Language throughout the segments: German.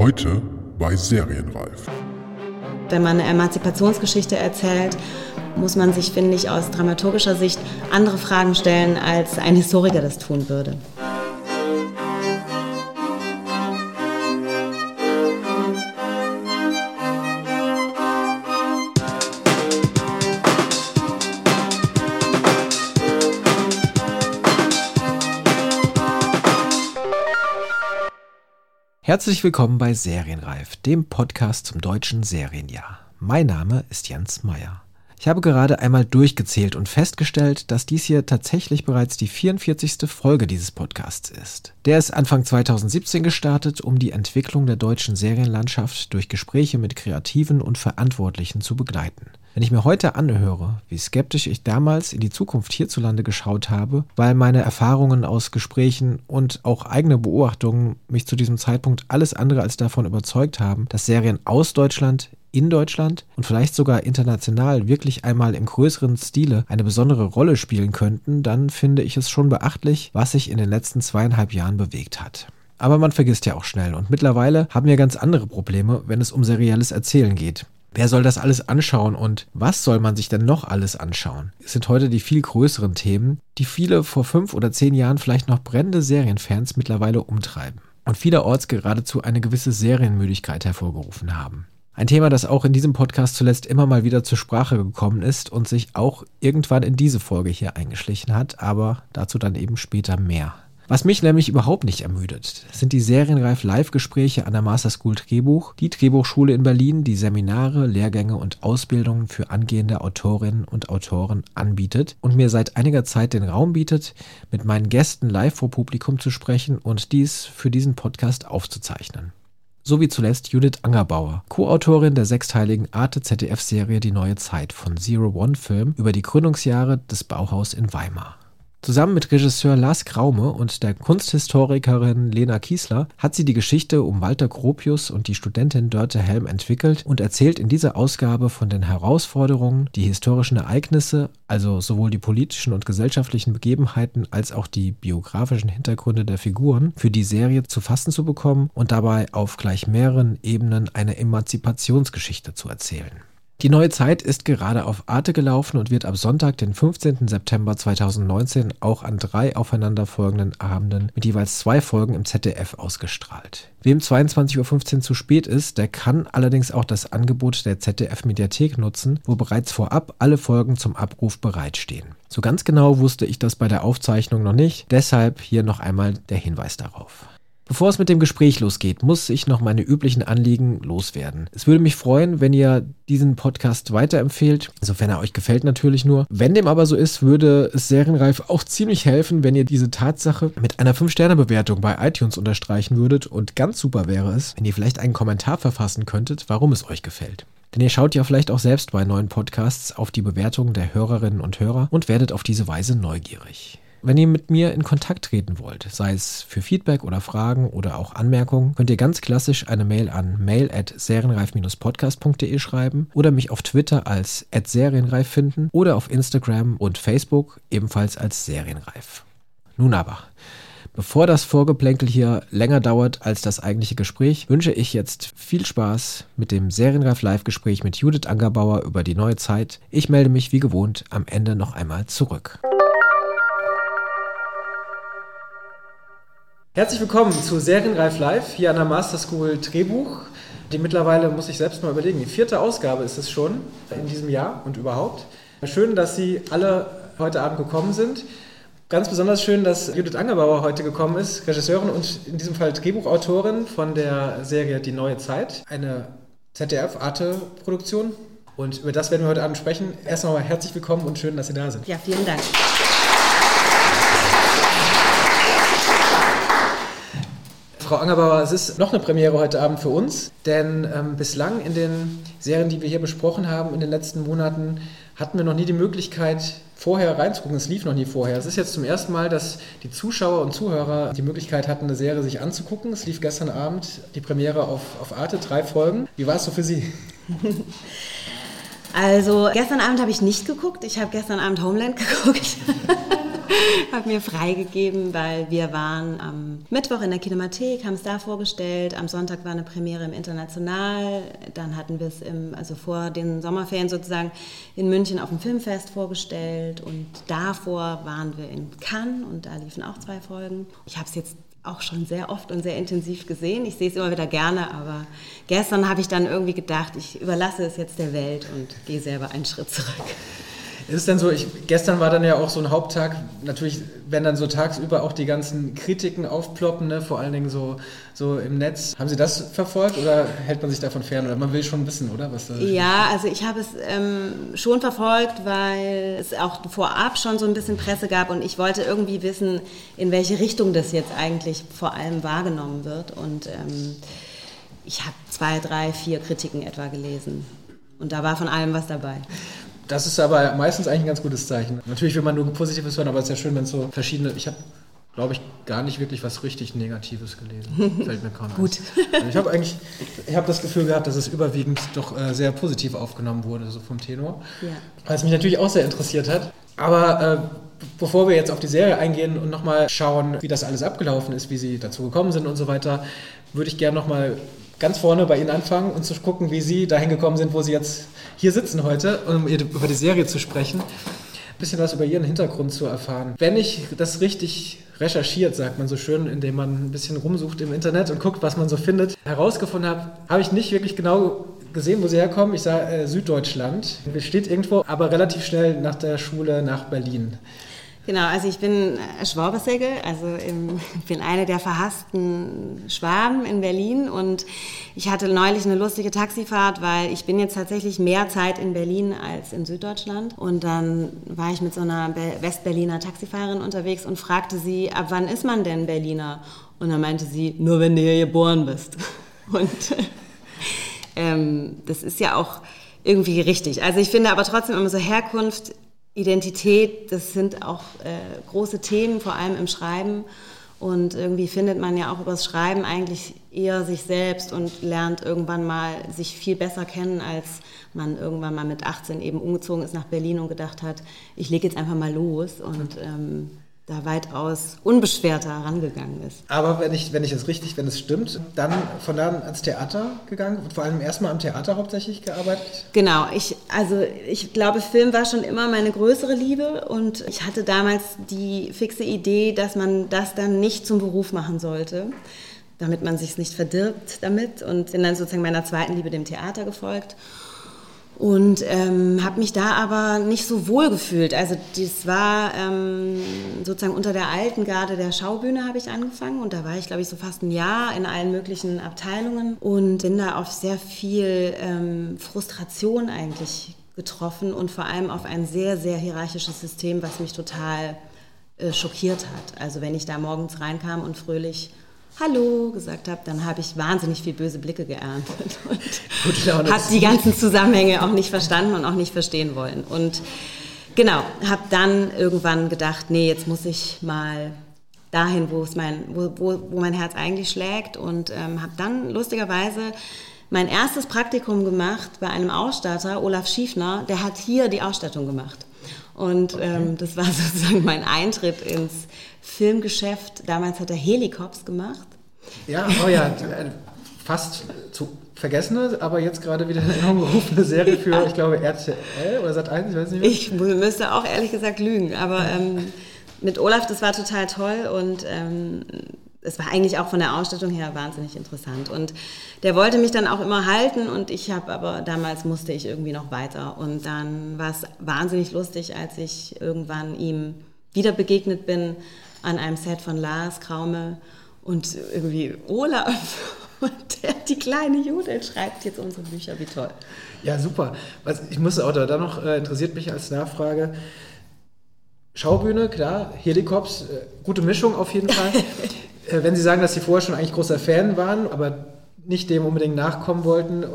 Heute bei Serienreif. Wenn man eine Emanzipationsgeschichte erzählt, muss man sich, finde ich, aus dramaturgischer Sicht andere Fragen stellen, als ein Historiker das tun würde. Herzlich willkommen bei Serienreif, dem Podcast zum deutschen Serienjahr. Mein Name ist Jens Meyer. Ich habe gerade einmal durchgezählt und festgestellt, dass dies hier tatsächlich bereits die 44. Folge dieses Podcasts ist. Der ist Anfang 2017 gestartet, um die Entwicklung der deutschen Serienlandschaft durch Gespräche mit Kreativen und Verantwortlichen zu begleiten. Wenn ich mir heute anhöre, wie skeptisch ich damals in die Zukunft hierzulande geschaut habe, weil meine Erfahrungen aus Gesprächen und auch eigene Beobachtungen mich zu diesem Zeitpunkt alles andere als davon überzeugt haben, dass Serien aus Deutschland in Deutschland und vielleicht sogar international wirklich einmal im größeren Stile eine besondere Rolle spielen könnten, dann finde ich es schon beachtlich, was sich in den letzten zweieinhalb Jahren bewegt hat. Aber man vergisst ja auch schnell und mittlerweile haben wir ganz andere Probleme, wenn es um serielles Erzählen geht. Wer soll das alles anschauen und was soll man sich denn noch alles anschauen? Es sind heute die viel größeren Themen, die viele vor fünf oder zehn Jahren vielleicht noch brennende Serienfans mittlerweile umtreiben und vielerorts geradezu eine gewisse Serienmüdigkeit hervorgerufen haben. Ein Thema, das auch in diesem Podcast zuletzt immer mal wieder zur Sprache gekommen ist und sich auch irgendwann in diese Folge hier eingeschlichen hat, aber dazu dann eben später mehr. Was mich nämlich überhaupt nicht ermüdet, sind die serienreif Live-Gespräche an der Master School Drehbuch, die Drehbuchschule in Berlin, die Seminare, Lehrgänge und Ausbildungen für angehende Autorinnen und Autoren anbietet und mir seit einiger Zeit den Raum bietet, mit meinen Gästen live vor Publikum zu sprechen und dies für diesen Podcast aufzuzeichnen sowie zuletzt Judith Angerbauer, Co-Autorin der sechsteiligen Arte-ZDF-Serie Die neue Zeit von Zero One Film über die Gründungsjahre des Bauhaus in Weimar. Zusammen mit Regisseur Lars Kraume und der Kunsthistorikerin Lena Kiesler hat sie die Geschichte um Walter Gropius und die Studentin Dörte Helm entwickelt und erzählt in dieser Ausgabe von den Herausforderungen, die historischen Ereignisse, also sowohl die politischen und gesellschaftlichen Begebenheiten als auch die biografischen Hintergründe der Figuren, für die Serie zu fassen zu bekommen und dabei auf gleich mehreren Ebenen eine Emanzipationsgeschichte zu erzählen. Die neue Zeit ist gerade auf Arte gelaufen und wird ab Sonntag, den 15. September 2019, auch an drei aufeinanderfolgenden Abenden mit jeweils zwei Folgen im ZDF ausgestrahlt. Wem 22.15 Uhr zu spät ist, der kann allerdings auch das Angebot der ZDF-Mediathek nutzen, wo bereits vorab alle Folgen zum Abruf bereitstehen. So ganz genau wusste ich das bei der Aufzeichnung noch nicht, deshalb hier noch einmal der Hinweis darauf. Bevor es mit dem Gespräch losgeht, muss ich noch meine üblichen Anliegen loswerden. Es würde mich freuen, wenn ihr diesen Podcast weiterempfehlt, sofern er euch gefällt natürlich nur. Wenn dem aber so ist, würde es Serienreif auch ziemlich helfen, wenn ihr diese Tatsache mit einer 5-Sterne-Bewertung bei iTunes unterstreichen würdet und ganz super wäre es, wenn ihr vielleicht einen Kommentar verfassen könntet, warum es euch gefällt. Denn ihr schaut ja vielleicht auch selbst bei neuen Podcasts auf die Bewertungen der Hörerinnen und Hörer und werdet auf diese Weise neugierig. Wenn ihr mit mir in Kontakt treten wollt, sei es für Feedback oder Fragen oder auch Anmerkungen, könnt ihr ganz klassisch eine Mail an mail@serienreif-podcast.de schreiben oder mich auf Twitter als @serienreif finden oder auf Instagram und Facebook ebenfalls als Serienreif. Nun aber, Bevor das Vorgeplänkel hier länger dauert als das eigentliche Gespräch, wünsche ich jetzt viel Spaß mit dem Serienreif Live-Gespräch mit Judith Angerbauer über die neue Zeit. Ich melde mich wie gewohnt am Ende noch einmal zurück. Herzlich willkommen zu Serienreif Live hier an der Master School Drehbuch. Die mittlerweile, muss ich selbst mal überlegen, die vierte Ausgabe ist es schon in diesem Jahr und überhaupt. Schön, dass Sie alle heute Abend gekommen sind. Ganz besonders schön, dass Judith Angerbauer heute gekommen ist, Regisseurin und in diesem Fall Drehbuchautorin von der Serie Die neue Zeit, eine ZDF-Arte-Produktion. Und über das werden wir heute Abend sprechen. Erst einmal herzlich willkommen und schön, dass Sie da sind. Ja, vielen Dank. Frau Angerbauer, es ist noch eine Premiere heute Abend für uns, denn ähm, bislang in den Serien, die wir hier besprochen haben, in den letzten Monaten, hatten wir noch nie die Möglichkeit, vorher reinzugucken. Es lief noch nie vorher. Es ist jetzt zum ersten Mal, dass die Zuschauer und Zuhörer die Möglichkeit hatten, eine Serie sich anzugucken. Es lief gestern Abend die Premiere auf, auf Arte, drei Folgen. Wie war es so für Sie? Also gestern Abend habe ich nicht geguckt. Ich habe gestern Abend Homeland geguckt. habe mir freigegeben, weil wir waren am Mittwoch in der Kinemathek, haben es da vorgestellt. Am Sonntag war eine Premiere im International. Dann hatten wir es im, also vor den Sommerferien sozusagen in München auf dem Filmfest vorgestellt. Und davor waren wir in Cannes und da liefen auch zwei Folgen. Ich habe es jetzt auch schon sehr oft und sehr intensiv gesehen. Ich sehe es immer wieder gerne, aber gestern habe ich dann irgendwie gedacht, ich überlasse es jetzt der Welt und gehe selber einen Schritt zurück. Ist es denn so, ich, gestern war dann ja auch so ein Haupttag, natürlich, wenn dann so tagsüber auch die ganzen Kritiken aufploppen, ne, vor allen Dingen so, so im Netz. Haben Sie das verfolgt oder hält man sich davon fern? Oder man will schon wissen, oder? Was ja, also ich habe es ähm, schon verfolgt, weil es auch vorab schon so ein bisschen Presse gab und ich wollte irgendwie wissen, in welche Richtung das jetzt eigentlich vor allem wahrgenommen wird. Und ähm, ich habe zwei, drei, vier Kritiken etwa gelesen. Und da war von allem was dabei. Das ist aber meistens eigentlich ein ganz gutes Zeichen. Natürlich will man nur Positives hören, aber es ist ja schön, wenn es so verschiedene. Ich habe, glaube ich, gar nicht wirklich was richtig Negatives gelesen. Fällt mir kaum Gut. Also ich habe eigentlich, ich habe das Gefühl gehabt, dass es überwiegend doch äh, sehr positiv aufgenommen wurde, so vom Tenor. Ja. Was mich natürlich auch sehr interessiert hat. Aber äh, bevor wir jetzt auf die Serie eingehen und nochmal schauen, wie das alles abgelaufen ist, wie Sie dazu gekommen sind und so weiter, würde ich gerne nochmal ganz vorne bei Ihnen anfangen und zu gucken, wie Sie dahin gekommen sind, wo Sie jetzt hier sitzen heute, um über die Serie zu sprechen. Ein bisschen was über Ihren Hintergrund zu erfahren. Wenn ich das richtig recherchiert, sagt man so schön, indem man ein bisschen rumsucht im Internet und guckt, was man so findet, herausgefunden habe, habe ich nicht wirklich genau gesehen, wo sie herkommen. Ich sah äh, Süddeutschland. Steht irgendwo, aber relativ schnell nach der Schule nach Berlin. Genau, also ich bin Schwabersegel, also im, bin eine der verhassten Schwaben in Berlin und ich hatte neulich eine lustige Taxifahrt, weil ich bin jetzt tatsächlich mehr Zeit in Berlin als in Süddeutschland und dann war ich mit so einer Westberliner Taxifahrerin unterwegs und fragte sie, ab wann ist man denn Berliner? Und dann meinte sie, nur wenn du hier geboren bist. Und ähm, das ist ja auch irgendwie richtig. Also ich finde aber trotzdem immer so Herkunft Identität, das sind auch äh, große Themen, vor allem im Schreiben. Und irgendwie findet man ja auch übers Schreiben eigentlich eher sich selbst und lernt irgendwann mal sich viel besser kennen, als man irgendwann mal mit 18 eben umgezogen ist nach Berlin und gedacht hat, ich lege jetzt einfach mal los. Und ähm, da weitaus unbeschwerter herangegangen ist. Aber wenn ich, wenn ich es richtig, wenn es stimmt, dann von da an ans Theater gegangen und vor allem erstmal am Theater hauptsächlich gearbeitet? Genau, ich, also ich glaube, Film war schon immer meine größere Liebe und ich hatte damals die fixe Idee, dass man das dann nicht zum Beruf machen sollte damit man sich nicht verdirbt damit und bin dann sozusagen meiner zweiten Liebe dem Theater gefolgt und ähm, habe mich da aber nicht so wohl gefühlt. Also das war ähm, sozusagen unter der alten Garde der Schaubühne habe ich angefangen und da war ich glaube ich so fast ein Jahr in allen möglichen Abteilungen und bin da auf sehr viel ähm, Frustration eigentlich getroffen und vor allem auf ein sehr sehr hierarchisches System, was mich total äh, schockiert hat. Also wenn ich da morgens reinkam und fröhlich Hallo gesagt habe, dann habe ich wahnsinnig viel böse Blicke geerntet und habe die ganzen Zusammenhänge auch nicht verstanden und auch nicht verstehen wollen. Und genau, habe dann irgendwann gedacht, nee, jetzt muss ich mal dahin, wo, es mein, wo, wo, wo mein Herz eigentlich schlägt und ähm, habe dann lustigerweise mein erstes Praktikum gemacht bei einem Ausstatter, Olaf Schiefner, der hat hier die Ausstattung gemacht. Und okay. ähm, das war sozusagen mein Eintritt ins Filmgeschäft. Damals hat er Helikops gemacht. Ja, oh ja, fast zu vergessene, aber jetzt gerade wieder in Erinnerung gerufene Serie für, ich glaube, RTL oder Sat1, ich weiß nicht mehr. Ich müsste auch ehrlich gesagt lügen, aber ähm, mit Olaf, das war total toll und ähm, es war eigentlich auch von der Ausstattung her wahnsinnig interessant. Und der wollte mich dann auch immer halten und ich habe aber damals musste ich irgendwie noch weiter. Und dann war es wahnsinnig lustig, als ich irgendwann ihm wieder begegnet bin an einem Set von Lars Kraume und irgendwie Olaf und der, die kleine Judith schreibt jetzt unsere Bücher, wie toll. Ja, super. Was, ich muss auch da, da noch, äh, interessiert mich als Nachfrage, Schaubühne, klar, Helikops, äh, gute Mischung auf jeden Fall. äh, wenn Sie sagen, dass Sie vorher schon eigentlich großer Fan waren, aber nicht dem unbedingt nachkommen wollten, äh,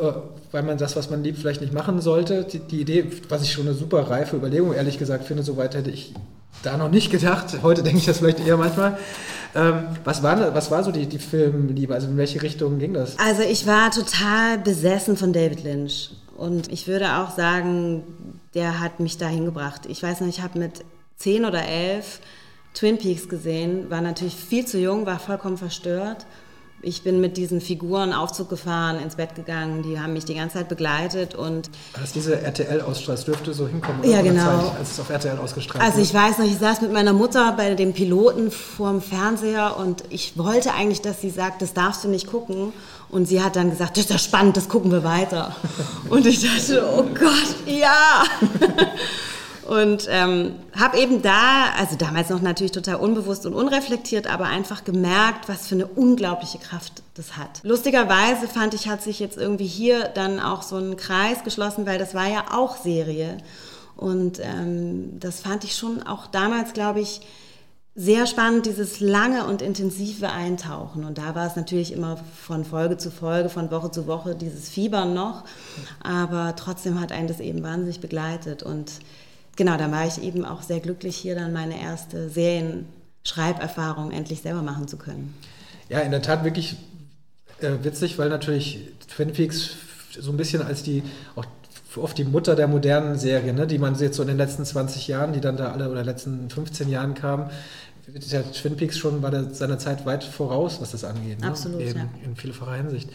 weil man das, was man liebt, vielleicht nicht machen sollte. Die, die, Idee, was ich schon eine super reife Überlegung, ehrlich gesagt, finde, so weit hätte ich da noch nicht gedacht. Heute denke ich das vielleicht eher manchmal. Ähm, was, war, was war so die, die Filmliebe? Also in welche Richtung ging das? Also ich war total besessen von David Lynch. Und ich würde auch sagen, der hat mich dahin gebracht. Ich weiß noch, ich habe mit zehn oder elf Twin Peaks gesehen, war natürlich viel zu jung, war vollkommen verstört ich bin mit diesen Figuren Aufzug gefahren, ins Bett gegangen, die haben mich die ganze Zeit begleitet und... Als diese RTL-Ausstrahlung, dürfte so hinkommen, oder? Ja, genau. Zeit, als es auf RTL ausgestrahlt Also ich weiß noch, ich saß mit meiner Mutter bei dem Piloten vorm Fernseher und ich wollte eigentlich, dass sie sagt, das darfst du nicht gucken. Und sie hat dann gesagt, das ist ja spannend, das gucken wir weiter. Und ich dachte, oh Gott, ja. Und ähm, habe eben da, also damals noch natürlich total unbewusst und unreflektiert, aber einfach gemerkt, was für eine unglaubliche Kraft das hat. Lustigerweise fand ich, hat sich jetzt irgendwie hier dann auch so ein Kreis geschlossen, weil das war ja auch Serie. Und ähm, das fand ich schon auch damals, glaube ich, sehr spannend, dieses lange und intensive Eintauchen. Und da war es natürlich immer von Folge zu Folge, von Woche zu Woche dieses Fiebern noch. Aber trotzdem hat einen das eben wahnsinnig begleitet. Und genau, da war ich eben auch sehr glücklich, hier dann meine erste Serienschreiberfahrung endlich selber machen zu können. Ja, in der Tat wirklich äh, witzig, weil natürlich Twin Peaks so ein bisschen als die auch oft die Mutter der modernen Serie, ne, die man jetzt so in den letzten 20 Jahren, die dann da alle oder letzten 15 Jahren kamen, der Twin Peaks schon war der seiner Zeit weit voraus, was das angeht. Ne? Absolut, Eben, ja. In vielfacher Hinsicht.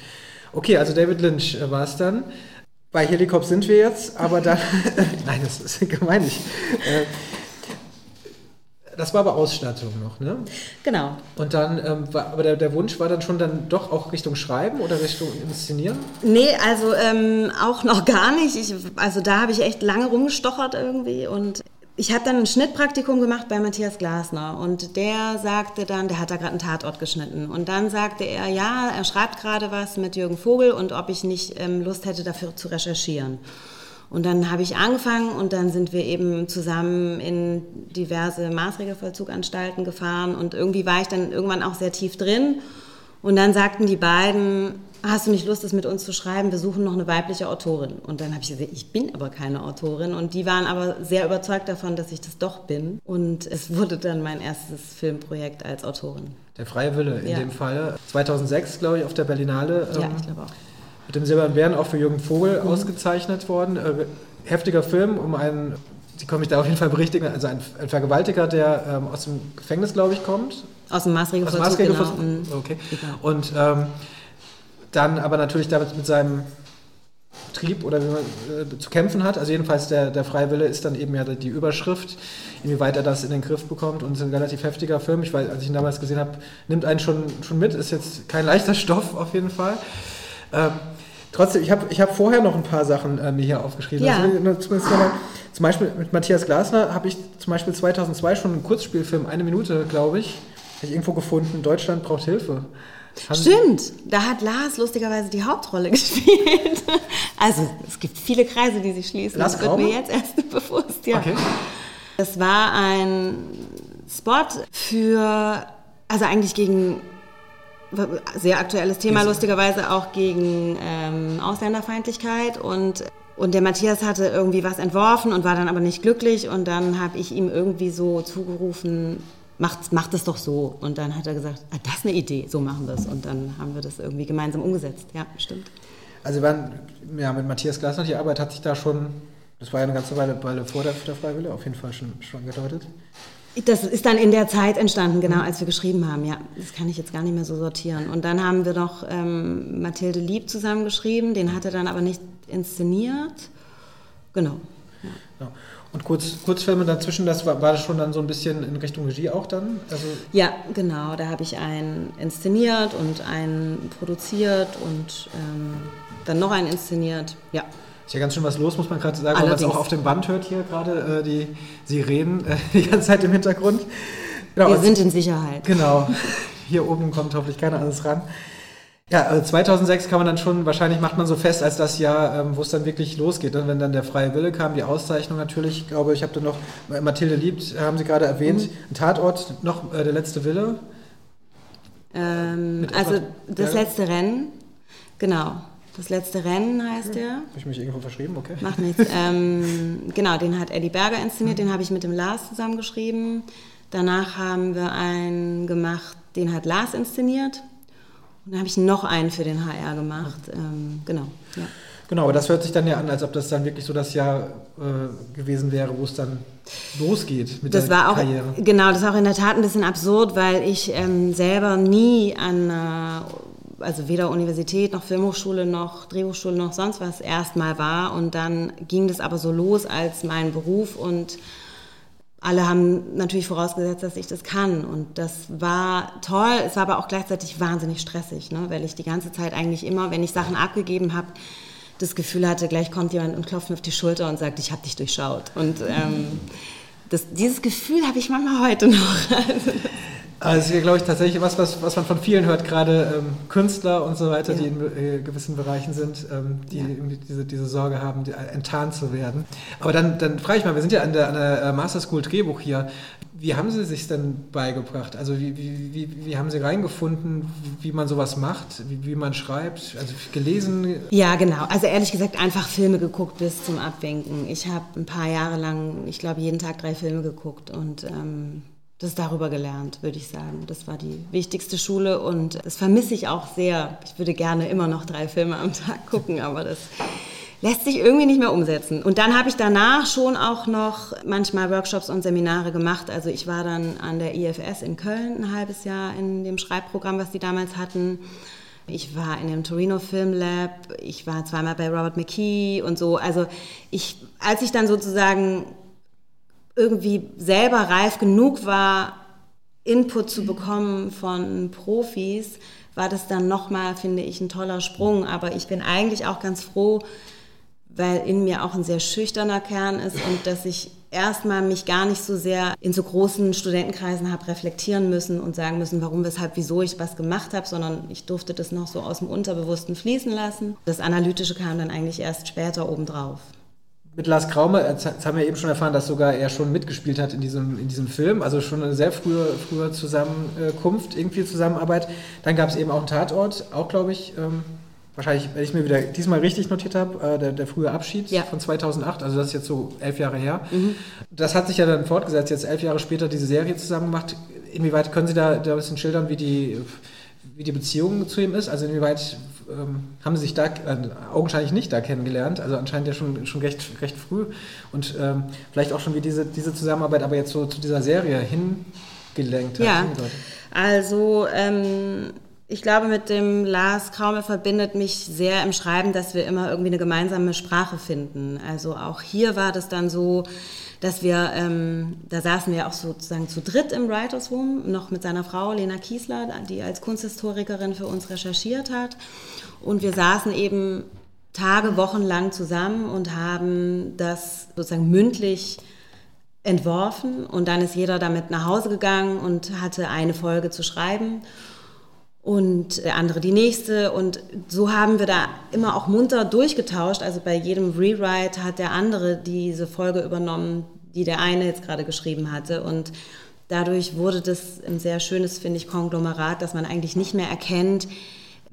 Okay, also David Lynch äh, war es dann. Bei Helikop sind wir jetzt, aber dann. Nein, das ist gemein nicht. Äh, das war aber Ausstattung noch, ne? Genau. Und dann, ähm, war, aber der, der, Wunsch war dann schon dann doch auch Richtung Schreiben oder Richtung Inszenieren? Nee, also ähm, auch noch gar nicht. Ich, also da habe ich echt lange rumgestochert irgendwie und ich habe dann ein Schnittpraktikum gemacht bei Matthias Glasner und der sagte dann, der hat da gerade einen Tatort geschnitten und dann sagte er, ja, er schreibt gerade was mit Jürgen Vogel und ob ich nicht ähm, Lust hätte, dafür zu recherchieren. Und dann habe ich angefangen und dann sind wir eben zusammen in diverse Maßregelvollzuganstalten gefahren und irgendwie war ich dann irgendwann auch sehr tief drin und dann sagten die beiden, hast du nicht Lust, das mit uns zu schreiben? Wir suchen noch eine weibliche Autorin. Und dann habe ich gesagt, ich bin aber keine Autorin. Und die waren aber sehr überzeugt davon, dass ich das doch bin. Und es wurde dann mein erstes Filmprojekt als Autorin. Der freie Wille in ja. dem Fall. 2006, glaube ich, auf der Berlinale. Ja, ähm, ich glaube auch. Mit dem Silbernen Bären auch für Jürgen Vogel mhm. ausgezeichnet worden. Äh, heftiger Film um einen, Sie können mich da auf jeden Fall berichtigen, also ein, ein Vergewaltiger, der ähm, aus dem Gefängnis, glaube ich, kommt. Aus dem Maßregelvollzug, Aus dem Maßregelvollzug, genau. okay. Und ähm, dann aber natürlich damit mit seinem Trieb oder wie man äh, zu kämpfen hat. Also jedenfalls der, der Freiwille ist dann eben ja die Überschrift, inwieweit er das in den Griff bekommt. Und es ist ein relativ heftiger Film. Ich weiß, als ich ihn damals gesehen habe, nimmt einen schon, schon mit. Ist jetzt kein leichter Stoff auf jeden Fall. Ähm, trotzdem, ich habe ich hab vorher noch ein paar Sachen äh, mir hier aufgeschrieben. Ja. Also, zum Beispiel mit Matthias Glasner habe ich zum Beispiel 2002 schon einen Kurzspielfilm, eine Minute, glaube ich, habe ich irgendwo gefunden. Deutschland braucht Hilfe. Stimmt, da hat Lars lustigerweise die Hauptrolle gespielt. Also es gibt viele Kreise, die sich schließen. Lars das wird mir jetzt erst bewusst, ja. Okay. Das war ein Spot für, also eigentlich gegen, sehr aktuelles Thema, lustigerweise auch gegen ähm, Ausländerfeindlichkeit und und der Matthias hatte irgendwie was entworfen und war dann aber nicht glücklich. Und dann habe ich ihm irgendwie so zugerufen, macht, macht es doch so. Und dann hat er gesagt, ah, das ist eine Idee, so machen wir es. Und dann haben wir das irgendwie gemeinsam umgesetzt. Ja, stimmt. Also waren, ja, mit Matthias Glasner, die Arbeit hat sich da schon, das war ja eine ganze Weile, Weile vor der, der Freiwille, auf jeden Fall schon, schon gedeutet. Das ist dann in der Zeit entstanden, genau, als wir geschrieben haben, ja. Das kann ich jetzt gar nicht mehr so sortieren. Und dann haben wir noch ähm, Mathilde Lieb zusammengeschrieben, den hat er dann aber nicht inszeniert. Genau. Ja. ja. Und Kurz, Kurzfilme dazwischen, das war, war das schon dann so ein bisschen in Richtung Regie auch dann? Also ja, genau. Da habe ich einen inszeniert und einen produziert und ähm, dann noch einen inszeniert. Ja. Ist ja ganz schön was los, muss man gerade sagen, weil man es auch auf dem Band hört hier gerade, äh, die Sirenen äh, die ganze Zeit im Hintergrund. Genau, Wir sind in Sicherheit. Genau. Hier oben kommt hoffentlich keiner alles ran. Ja, also 2006 kann man dann schon, wahrscheinlich macht man so fest als das Jahr, ähm, wo es dann wirklich losgeht. Und wenn dann der freie Wille kam, die Auszeichnung natürlich, ich glaube, ich habe da noch, Mathilde Liebt, haben Sie gerade erwähnt, mhm. ein Tatort, noch äh, der letzte Wille. Ähm, also das ja. letzte Rennen, genau. Das letzte Rennen heißt ja. Habe ich mich irgendwo verschrieben, okay. Macht nichts. ähm, genau, den hat Eddie Berger inszeniert, den habe ich mit dem Lars zusammengeschrieben. Danach haben wir einen gemacht, den hat Lars inszeniert. Und dann habe ich noch einen für den HR gemacht. Ähm, genau. Ja. Genau, aber das hört sich dann ja an, als ob das dann wirklich so das Jahr äh, gewesen wäre, wo es dann losgeht mit das der war auch, Karriere. Genau, das war auch in der Tat ein bisschen absurd, weil ich ähm, selber nie an, äh, also weder Universität noch Filmhochschule noch Drehhochschule noch sonst was erstmal war. Und dann ging das aber so los als mein Beruf und alle haben natürlich vorausgesetzt, dass ich das kann. Und das war toll. Es war aber auch gleichzeitig wahnsinnig stressig, ne? weil ich die ganze Zeit eigentlich immer, wenn ich Sachen abgegeben habe, das Gefühl hatte, gleich kommt jemand und klopft mir auf die Schulter und sagt, ich habe dich durchschaut. Und ähm, das, dieses Gefühl habe ich manchmal heute noch. Also ist, glaube ich, tatsächlich was, was, was man von vielen hört, gerade ähm, Künstler und so weiter, ja. die in äh, gewissen Bereichen sind, ähm, die ja. diese, diese Sorge haben, die, äh, enttarnt zu werden. Aber dann, dann frage ich mal, wir sind ja an der, an der äh, Master School Drehbuch hier. Wie haben Sie sich denn beigebracht? Also wie, wie, wie, wie haben Sie reingefunden, wie man sowas macht, wie, wie man schreibt? Also gelesen? Ja, genau. Also ehrlich gesagt einfach Filme geguckt bis zum Abwinken. Ich habe ein paar Jahre lang, ich glaube, jeden Tag drei Filme geguckt und ähm, das darüber gelernt, würde ich sagen. Das war die wichtigste Schule und das vermisse ich auch sehr. Ich würde gerne immer noch drei Filme am Tag gucken, aber das lässt sich irgendwie nicht mehr umsetzen. Und dann habe ich danach schon auch noch manchmal Workshops und Seminare gemacht. Also ich war dann an der IFS in Köln ein halbes Jahr in dem Schreibprogramm, was die damals hatten. Ich war in dem Torino Film Lab, ich war zweimal bei Robert McKee und so. Also ich, als ich dann sozusagen irgendwie selber reif genug war, Input zu bekommen von Profis, war das dann nochmal, finde ich, ein toller Sprung. Aber ich bin eigentlich auch ganz froh, weil in mir auch ein sehr schüchterner Kern ist und dass ich erstmal mich gar nicht so sehr in so großen Studentenkreisen habe reflektieren müssen und sagen müssen, warum, weshalb, wieso ich was gemacht habe, sondern ich durfte das noch so aus dem Unterbewussten fließen lassen. Das Analytische kam dann eigentlich erst später obendrauf mit Lars Kraume, jetzt haben wir eben schon erfahren, dass sogar er schon mitgespielt hat in diesem, in diesem Film, also schon eine sehr frühe, frühe Zusammenkunft, irgendwie Zusammenarbeit. Dann gab es eben auch einen Tatort, auch glaube ich, ähm, wahrscheinlich, wenn ich mir wieder diesmal richtig notiert habe, äh, der, der frühe Abschied ja. von 2008, also das ist jetzt so elf Jahre her. Mhm. Das hat sich ja dann fortgesetzt, jetzt elf Jahre später diese Serie zusammen gemacht. Inwieweit können Sie da, da ein bisschen schildern, wie die, wie die Beziehung zu ihm ist? Also inwieweit ähm, haben sie sich da äh, augenscheinlich nicht da kennengelernt, also anscheinend ja schon, schon recht, recht früh und ähm, vielleicht auch schon wie diese, diese Zusammenarbeit aber jetzt so zu dieser Serie hingelenkt hat. Ja, also ähm, ich glaube, mit dem Lars Kraume verbindet mich sehr im Schreiben, dass wir immer irgendwie eine gemeinsame Sprache finden. Also auch hier war das dann so, dass wir, ähm, da saßen wir auch sozusagen zu dritt im Writers Room, noch mit seiner Frau Lena Kiesler, die als Kunsthistorikerin für uns recherchiert hat. Und wir saßen eben Tage, Wochen lang zusammen und haben das sozusagen mündlich entworfen und dann ist jeder damit nach Hause gegangen und hatte eine Folge zu schreiben und der andere die nächste und so haben wir da immer auch munter durchgetauscht. Also bei jedem Rewrite hat der andere diese Folge übernommen, die der eine jetzt gerade geschrieben hatte und dadurch wurde das ein sehr schönes, finde ich, Konglomerat, dass man eigentlich nicht mehr erkennt,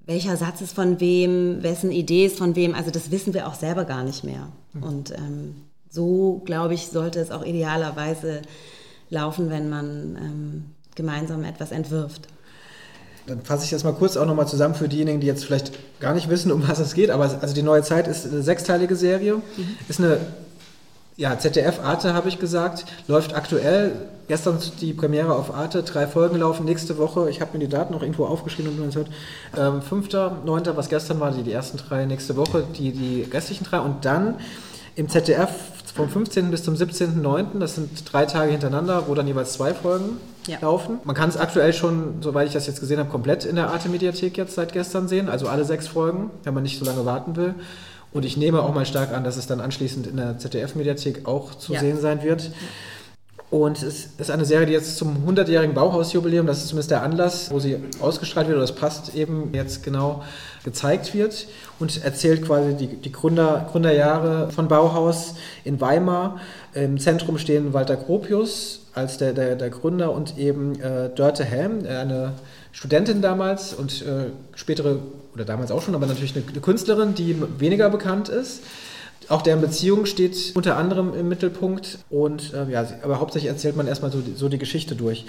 welcher Satz ist von wem, wessen Idee ist von wem. Also das wissen wir auch selber gar nicht mehr. Mhm. Und ähm, so, glaube ich, sollte es auch idealerweise laufen, wenn man ähm, gemeinsam etwas entwirft. Dann fasse ich das mal kurz auch nochmal zusammen für diejenigen, die jetzt vielleicht gar nicht wissen, um was es geht. Aber also die neue Zeit ist eine sechsteilige Serie, mhm. ist eine ja, ZDF Arte habe ich gesagt, läuft aktuell. Gestern die Premiere auf Arte, drei Folgen laufen nächste Woche. Ich habe mir die Daten noch irgendwo aufgeschrieben, und man es hört. Ähm, 5.9., was gestern war, die, die ersten drei, nächste Woche die, die restlichen drei. Und dann im ZDF vom 15. bis zum 17.9., das sind drei Tage hintereinander, wo dann jeweils zwei Folgen ja. laufen. Man kann es aktuell schon, soweit ich das jetzt gesehen habe, komplett in der Arte-Mediathek jetzt seit gestern sehen, also alle sechs Folgen, wenn man nicht so lange warten will. Und ich nehme auch mal stark an, dass es dann anschließend in der ZDF-Mediathek auch zu ja. sehen sein wird. Und es ist eine Serie, die jetzt zum 100-jährigen Bauhausjubiläum, das ist zumindest der Anlass, wo sie ausgestrahlt wird, oder das passt eben jetzt genau, gezeigt wird und erzählt quasi die, die Gründer, Gründerjahre von Bauhaus in Weimar. Im Zentrum stehen Walter Gropius als der, der, der Gründer und eben äh, Dörte Helm, eine Studentin damals und äh, spätere, oder damals auch schon, aber natürlich eine, eine Künstlerin, die weniger bekannt ist. Auch deren Beziehung steht unter anderem im Mittelpunkt und äh, ja, aber hauptsächlich erzählt man erstmal so die, so die Geschichte durch.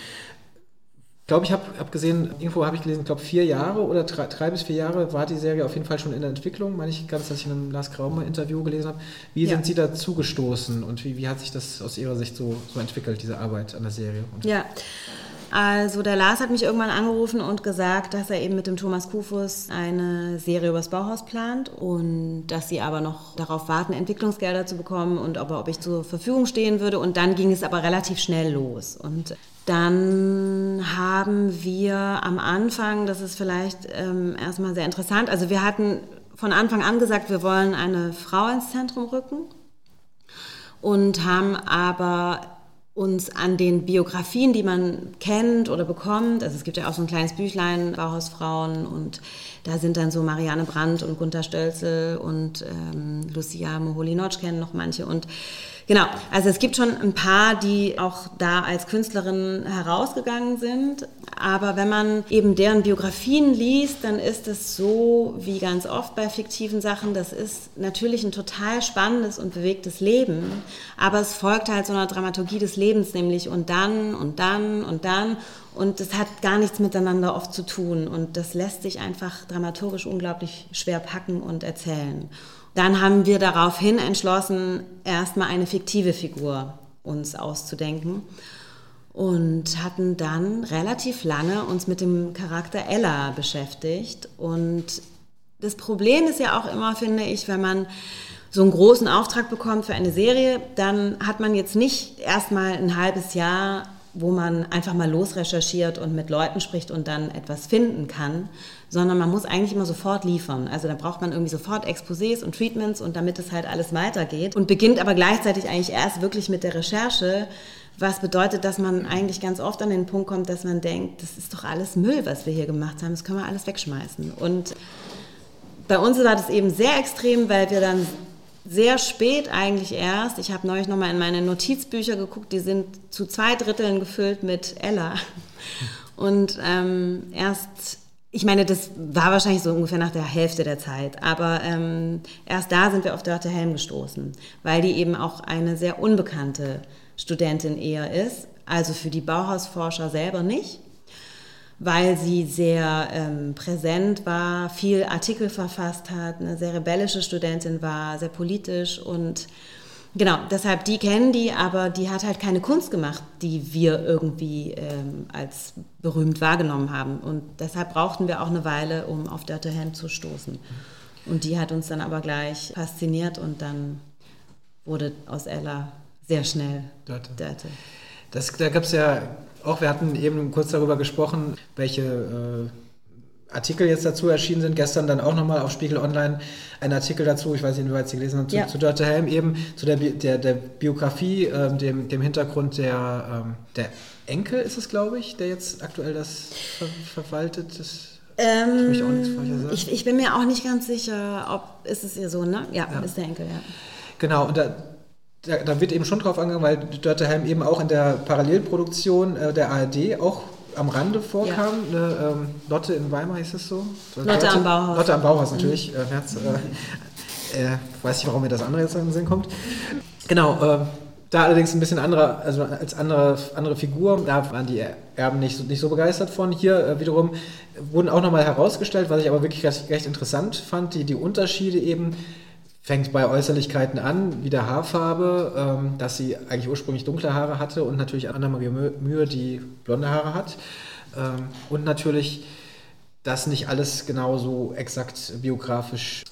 glaube, ich habe hab gesehen, irgendwo habe ich gelesen, ich glaube vier Jahre oder drei, drei, bis vier Jahre war die Serie auf jeden Fall schon in der Entwicklung. Meine ich ganz, dass ich in einem Lars Kraumer Interview gelesen habe. Wie ja. sind Sie da zugestoßen und wie, wie hat sich das aus Ihrer Sicht so, so entwickelt, diese Arbeit an der Serie? Und ja. Also der Lars hat mich irgendwann angerufen und gesagt, dass er eben mit dem Thomas Kufus eine Serie übers Bauhaus plant und dass sie aber noch darauf warten, Entwicklungsgelder zu bekommen und ob, ob ich zur Verfügung stehen würde. Und dann ging es aber relativ schnell los. Und dann haben wir am Anfang, das ist vielleicht ähm, erstmal sehr interessant, also wir hatten von Anfang an gesagt, wir wollen eine Frau ins Zentrum rücken und haben aber uns an den Biografien, die man kennt oder bekommt, also es gibt ja auch so ein kleines Büchlein, Bauhausfrauen, und da sind dann so Marianne Brandt und Gunther Stölzel und ähm, Lucia Moholy-Notch kennen noch manche. Und Genau, also es gibt schon ein paar, die auch da als Künstlerin herausgegangen sind. Aber wenn man eben deren Biografien liest, dann ist es so wie ganz oft bei fiktiven Sachen, das ist natürlich ein total spannendes und bewegtes Leben, aber es folgt halt so einer Dramaturgie des Lebens, nämlich und dann und dann und dann. Und das hat gar nichts miteinander oft zu tun. Und das lässt sich einfach dramaturgisch unglaublich schwer packen und erzählen. Dann haben wir daraufhin entschlossen, erstmal eine fiktive Figur uns auszudenken und hatten dann relativ lange uns mit dem Charakter Ella beschäftigt. Und das Problem ist ja auch immer, finde ich, wenn man so einen großen Auftrag bekommt für eine Serie, dann hat man jetzt nicht erstmal ein halbes Jahr wo man einfach mal losrecherchiert und mit Leuten spricht und dann etwas finden kann, sondern man muss eigentlich immer sofort liefern. Also da braucht man irgendwie sofort Exposés und Treatments und damit es halt alles weitergeht und beginnt aber gleichzeitig eigentlich erst wirklich mit der Recherche, was bedeutet, dass man eigentlich ganz oft an den Punkt kommt, dass man denkt, das ist doch alles Müll, was wir hier gemacht haben, das können wir alles wegschmeißen. Und bei uns war das eben sehr extrem, weil wir dann sehr spät eigentlich erst. Ich habe neulich nochmal in meine Notizbücher geguckt, die sind zu zwei Dritteln gefüllt mit Ella. Und ähm, erst, ich meine, das war wahrscheinlich so ungefähr nach der Hälfte der Zeit, aber ähm, erst da sind wir auf Dörte Helm gestoßen, weil die eben auch eine sehr unbekannte Studentin eher ist, also für die Bauhausforscher selber nicht weil sie sehr ähm, präsent war, viel Artikel verfasst hat, eine sehr rebellische Studentin war, sehr politisch und genau, deshalb die kennen die, aber die hat halt keine Kunst gemacht, die wir irgendwie ähm, als berühmt wahrgenommen haben und deshalb brauchten wir auch eine Weile, um auf Dirty Hand zu stoßen. Und die hat uns dann aber gleich fasziniert und dann wurde aus Ella sehr schnell Dörte. Dörte. Das, da gab es ja auch, wir hatten eben kurz darüber gesprochen, welche äh, Artikel jetzt dazu erschienen sind. Gestern dann auch nochmal auf Spiegel Online ein Artikel dazu, ich weiß nicht, inwieweit Sie gelesen haben, zu, ja. zu Dörte Helm eben, zu der, der, der Biografie, äh, dem, dem Hintergrund der, ähm, der Enkel ist es, glaube ich, der jetzt aktuell das ver verwaltet. Das ähm, ich, ich, ich, bin mir auch nicht ganz sicher, ob ist es ihr Sohn, ne? Ja, ja. ist der Enkel, ja. Genau, und da, da, da, wird eben schon drauf angegangen, weil Dörte Helm eben auch in der Parallelproduktion äh, der ARD auch am Rande vorkam. Ja. Eine, ähm, Lotte in Weimar hieß es so? Lotte, Lotte am Bauhaus. Lotte am Bauhaus natürlich. Mhm. Äh, Herz, äh, äh, weiß nicht, warum mir das andere jetzt in den Sinn kommt. Genau, äh, da allerdings ein bisschen anderer, also als andere, andere Figur, da waren die Erben nicht so, nicht so begeistert von. Hier äh, wiederum wurden auch nochmal herausgestellt, was ich aber wirklich recht, recht interessant fand, die, die Unterschiede eben fängt bei Äußerlichkeiten an, wie der Haarfarbe, ähm, dass sie eigentlich ursprünglich dunkle Haare hatte und natürlich Anna-Maria Mühe, die blonde Haare hat. Ähm, und natürlich, dass nicht alles genauso exakt biografisch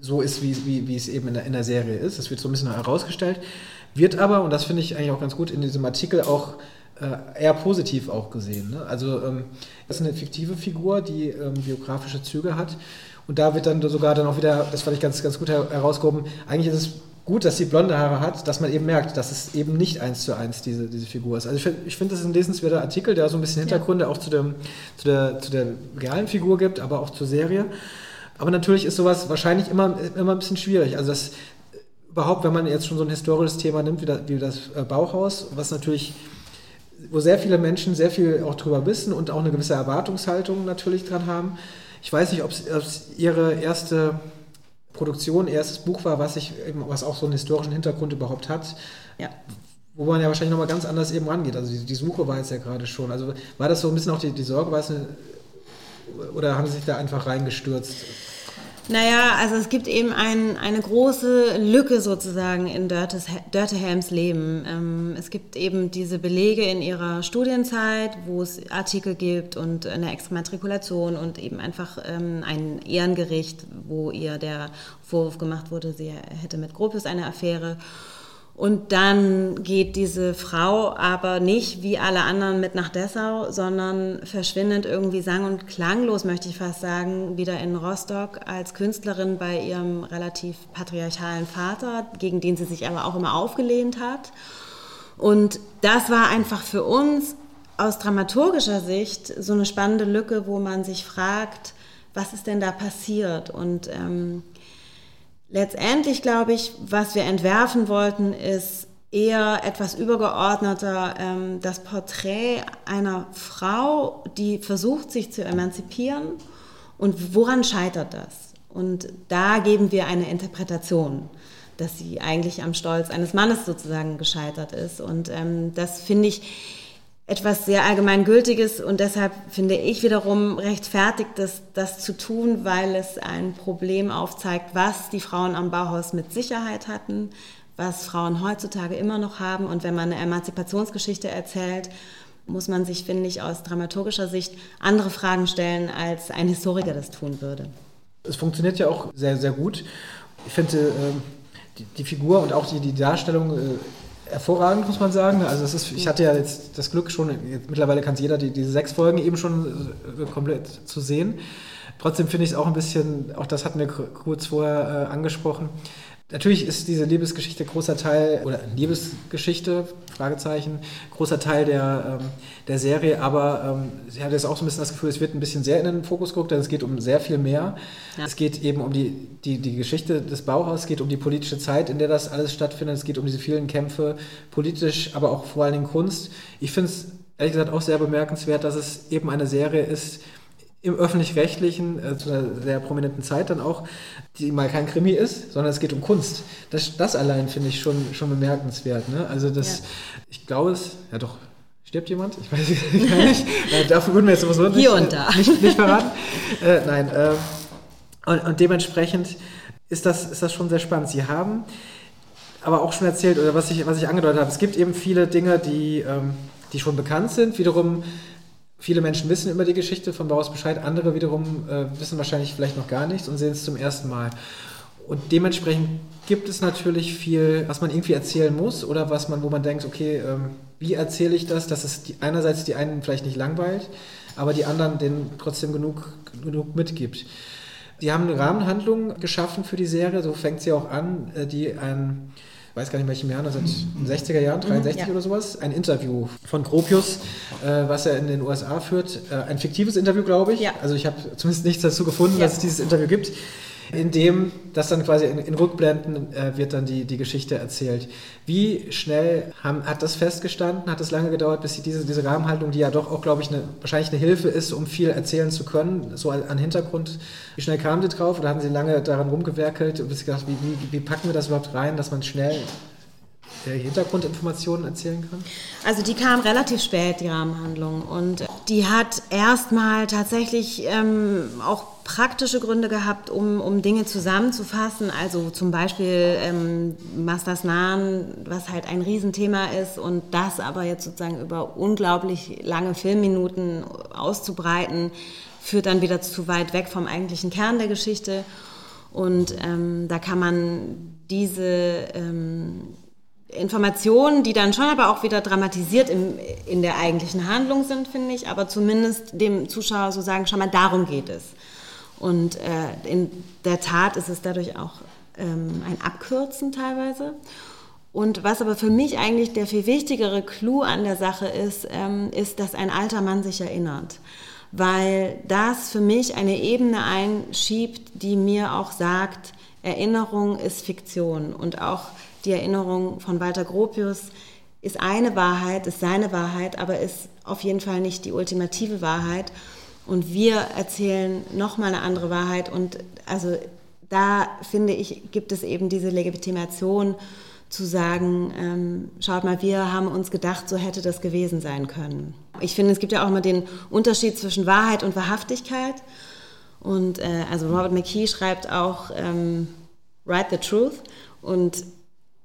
so ist, wie, wie, wie es eben in der, in der Serie ist. Das wird so ein bisschen herausgestellt. Wird aber, und das finde ich eigentlich auch ganz gut, in diesem Artikel auch äh, eher positiv auch gesehen. Ne? Also ähm, das ist eine fiktive Figur, die ähm, biografische Züge hat. Und da wird dann sogar dann auch wieder, das fand ich ganz, ganz gut herausgehoben, eigentlich ist es gut, dass sie blonde Haare hat, dass man eben merkt, dass es eben nicht eins zu eins diese, diese Figur ist. Also ich finde, ich find, das ist ein lesenswerter Artikel, der so ein bisschen Hintergründe ja. auch zu, dem, zu, der, zu der realen Figur gibt, aber auch zur Serie. Aber natürlich ist sowas wahrscheinlich immer, immer ein bisschen schwierig. Also das überhaupt, wenn man jetzt schon so ein historisches Thema nimmt, wie das, wie das äh, Bauhaus, was natürlich wo sehr viele Menschen sehr viel auch drüber wissen und auch eine gewisse Erwartungshaltung natürlich dran haben, ich weiß nicht, ob es Ihre erste Produktion, erstes Buch war, was, ich, was auch so einen historischen Hintergrund überhaupt hat. Ja. wo man ja wahrscheinlich nochmal ganz anders eben rangeht. Also die, die, Suche war jetzt ja gerade schon. Also war das so ein bisschen auch die, die Sorge, war es eine, oder haben Sie sich da einfach reingestürzt? Naja, also es gibt eben ein, eine große Lücke sozusagen in Dörtehelms Leben. Ähm, es gibt eben diese Belege in ihrer Studienzeit, wo es Artikel gibt und eine Exmatrikulation und eben einfach ähm, ein Ehrengericht, wo ihr der Vorwurf gemacht wurde, sie hätte mit Gropius eine Affäre. Und dann geht diese Frau aber nicht wie alle anderen mit nach Dessau, sondern verschwindet irgendwie sang- und klanglos, möchte ich fast sagen, wieder in Rostock als Künstlerin bei ihrem relativ patriarchalen Vater, gegen den sie sich aber auch immer aufgelehnt hat. Und das war einfach für uns aus dramaturgischer Sicht so eine spannende Lücke, wo man sich fragt, was ist denn da passiert? Und ähm, Letztendlich glaube ich, was wir entwerfen wollten, ist eher etwas übergeordneter, ähm, das Porträt einer Frau, die versucht, sich zu emanzipieren und woran scheitert das? Und da geben wir eine Interpretation, dass sie eigentlich am Stolz eines Mannes sozusagen gescheitert ist. Und ähm, das finde ich etwas sehr allgemeingültiges und deshalb finde ich wiederum rechtfertigt, das, das zu tun, weil es ein Problem aufzeigt, was die Frauen am Bauhaus mit Sicherheit hatten, was Frauen heutzutage immer noch haben. Und wenn man eine Emanzipationsgeschichte erzählt, muss man sich, finde ich, aus dramaturgischer Sicht andere Fragen stellen, als ein Historiker das tun würde. Es funktioniert ja auch sehr, sehr gut. Ich finde, äh, die, die, Figur und auch die, die Darstellung äh, hervorragend, muss man sagen. Also es ist, ich hatte ja jetzt das Glück schon, mittlerweile kann es jeder die, diese sechs Folgen eben schon äh, komplett zu sehen. Trotzdem finde ich es auch ein bisschen, auch das hatten wir kurz vorher äh, angesprochen, Natürlich ist diese Liebesgeschichte großer Teil, oder Liebesgeschichte, Fragezeichen, großer Teil der, ähm, der Serie, aber ähm, sie hat jetzt auch so ein bisschen das Gefühl, es wird ein bisschen sehr in den Fokus geguckt, denn es geht um sehr viel mehr. Ja. Es geht eben um die, die, die Geschichte des Bauhaus, es geht um die politische Zeit, in der das alles stattfindet, es geht um diese vielen Kämpfe, politisch, aber auch vor allen Dingen Kunst. Ich finde es ehrlich gesagt auch sehr bemerkenswert, dass es eben eine Serie ist, im öffentlich-rechtlichen, äh, zu einer sehr prominenten Zeit dann auch, die mal kein Krimi ist, sondern es geht um Kunst. Das, das allein finde ich schon, schon bemerkenswert. Ne? Also das, ja. ich glaube es, ja doch, stirbt jemand? Ich weiß es gar nicht. äh, dafür würden wir jetzt sowieso nicht, Hier und da. nicht, nicht verraten. äh, nein, äh, und, und dementsprechend ist das, ist das schon sehr spannend. Sie haben aber auch schon erzählt, oder was ich, was ich angedeutet habe, es gibt eben viele Dinge, die, ähm, die schon bekannt sind. Wiederum Viele Menschen wissen über die Geschichte von Bauhaus Bescheid, andere wiederum äh, wissen wahrscheinlich vielleicht noch gar nichts und sehen es zum ersten Mal. Und dementsprechend gibt es natürlich viel, was man irgendwie erzählen muss oder was man, wo man denkt, okay, ähm, wie erzähle ich das, dass es die, einerseits die einen vielleicht nicht langweilt, aber die anderen denen trotzdem genug, genug mitgibt. Die haben eine Rahmenhandlung geschaffen für die Serie, so fängt sie auch an, äh, die ein weiß gar nicht welchem Jahr, seit den 60er Jahren, 63 mhm, ja. oder sowas, ein Interview von Gropius, äh, was er in den USA führt. Äh, ein fiktives Interview, glaube ich. Ja. Also ich habe zumindest nichts dazu gefunden, ja. dass es dieses Interview gibt in dem das dann quasi in, in Rückblenden äh, wird dann die, die Geschichte erzählt. Wie schnell haben, hat das festgestanden? Hat es lange gedauert, bis sie diese, diese Rahmenhaltung, die ja doch auch, glaube ich, eine, wahrscheinlich eine Hilfe ist, um viel erzählen zu können, so an Hintergrund, wie schnell kamen die drauf oder haben sie lange daran rumgewerkelt und bis gedacht, wie, wie, wie packen wir das überhaupt rein, dass man schnell Hintergrundinformationen erzählen kann? Also die kam relativ spät, die Rahmenhandlung. Und die hat erstmal tatsächlich ähm, auch praktische Gründe gehabt, um, um Dinge zusammenzufassen. Also zum Beispiel ähm, Masters Nahen, was halt ein Riesenthema ist und das aber jetzt sozusagen über unglaublich lange Filmminuten auszubreiten, führt dann wieder zu weit weg vom eigentlichen Kern der Geschichte. Und ähm, da kann man diese ähm, Informationen, die dann schon aber auch wieder dramatisiert im, in der eigentlichen Handlung sind, finde ich, aber zumindest dem Zuschauer so sagen, schau mal, darum geht es. Und äh, in der Tat ist es dadurch auch ähm, ein Abkürzen teilweise. Und was aber für mich eigentlich der viel wichtigere Clou an der Sache ist, ähm, ist, dass ein alter Mann sich erinnert. Weil das für mich eine Ebene einschiebt, die mir auch sagt, Erinnerung ist Fiktion und auch die Erinnerung von Walter Gropius ist eine Wahrheit, ist seine Wahrheit, aber ist auf jeden Fall nicht die ultimative Wahrheit. Und wir erzählen nochmal eine andere Wahrheit. Und also da finde ich, gibt es eben diese Legitimation zu sagen, ähm, schaut mal, wir haben uns gedacht, so hätte das gewesen sein können. Ich finde, es gibt ja auch immer den Unterschied zwischen Wahrheit und Wahrhaftigkeit. Und äh, also Robert McKee schreibt auch ähm, Write the Truth und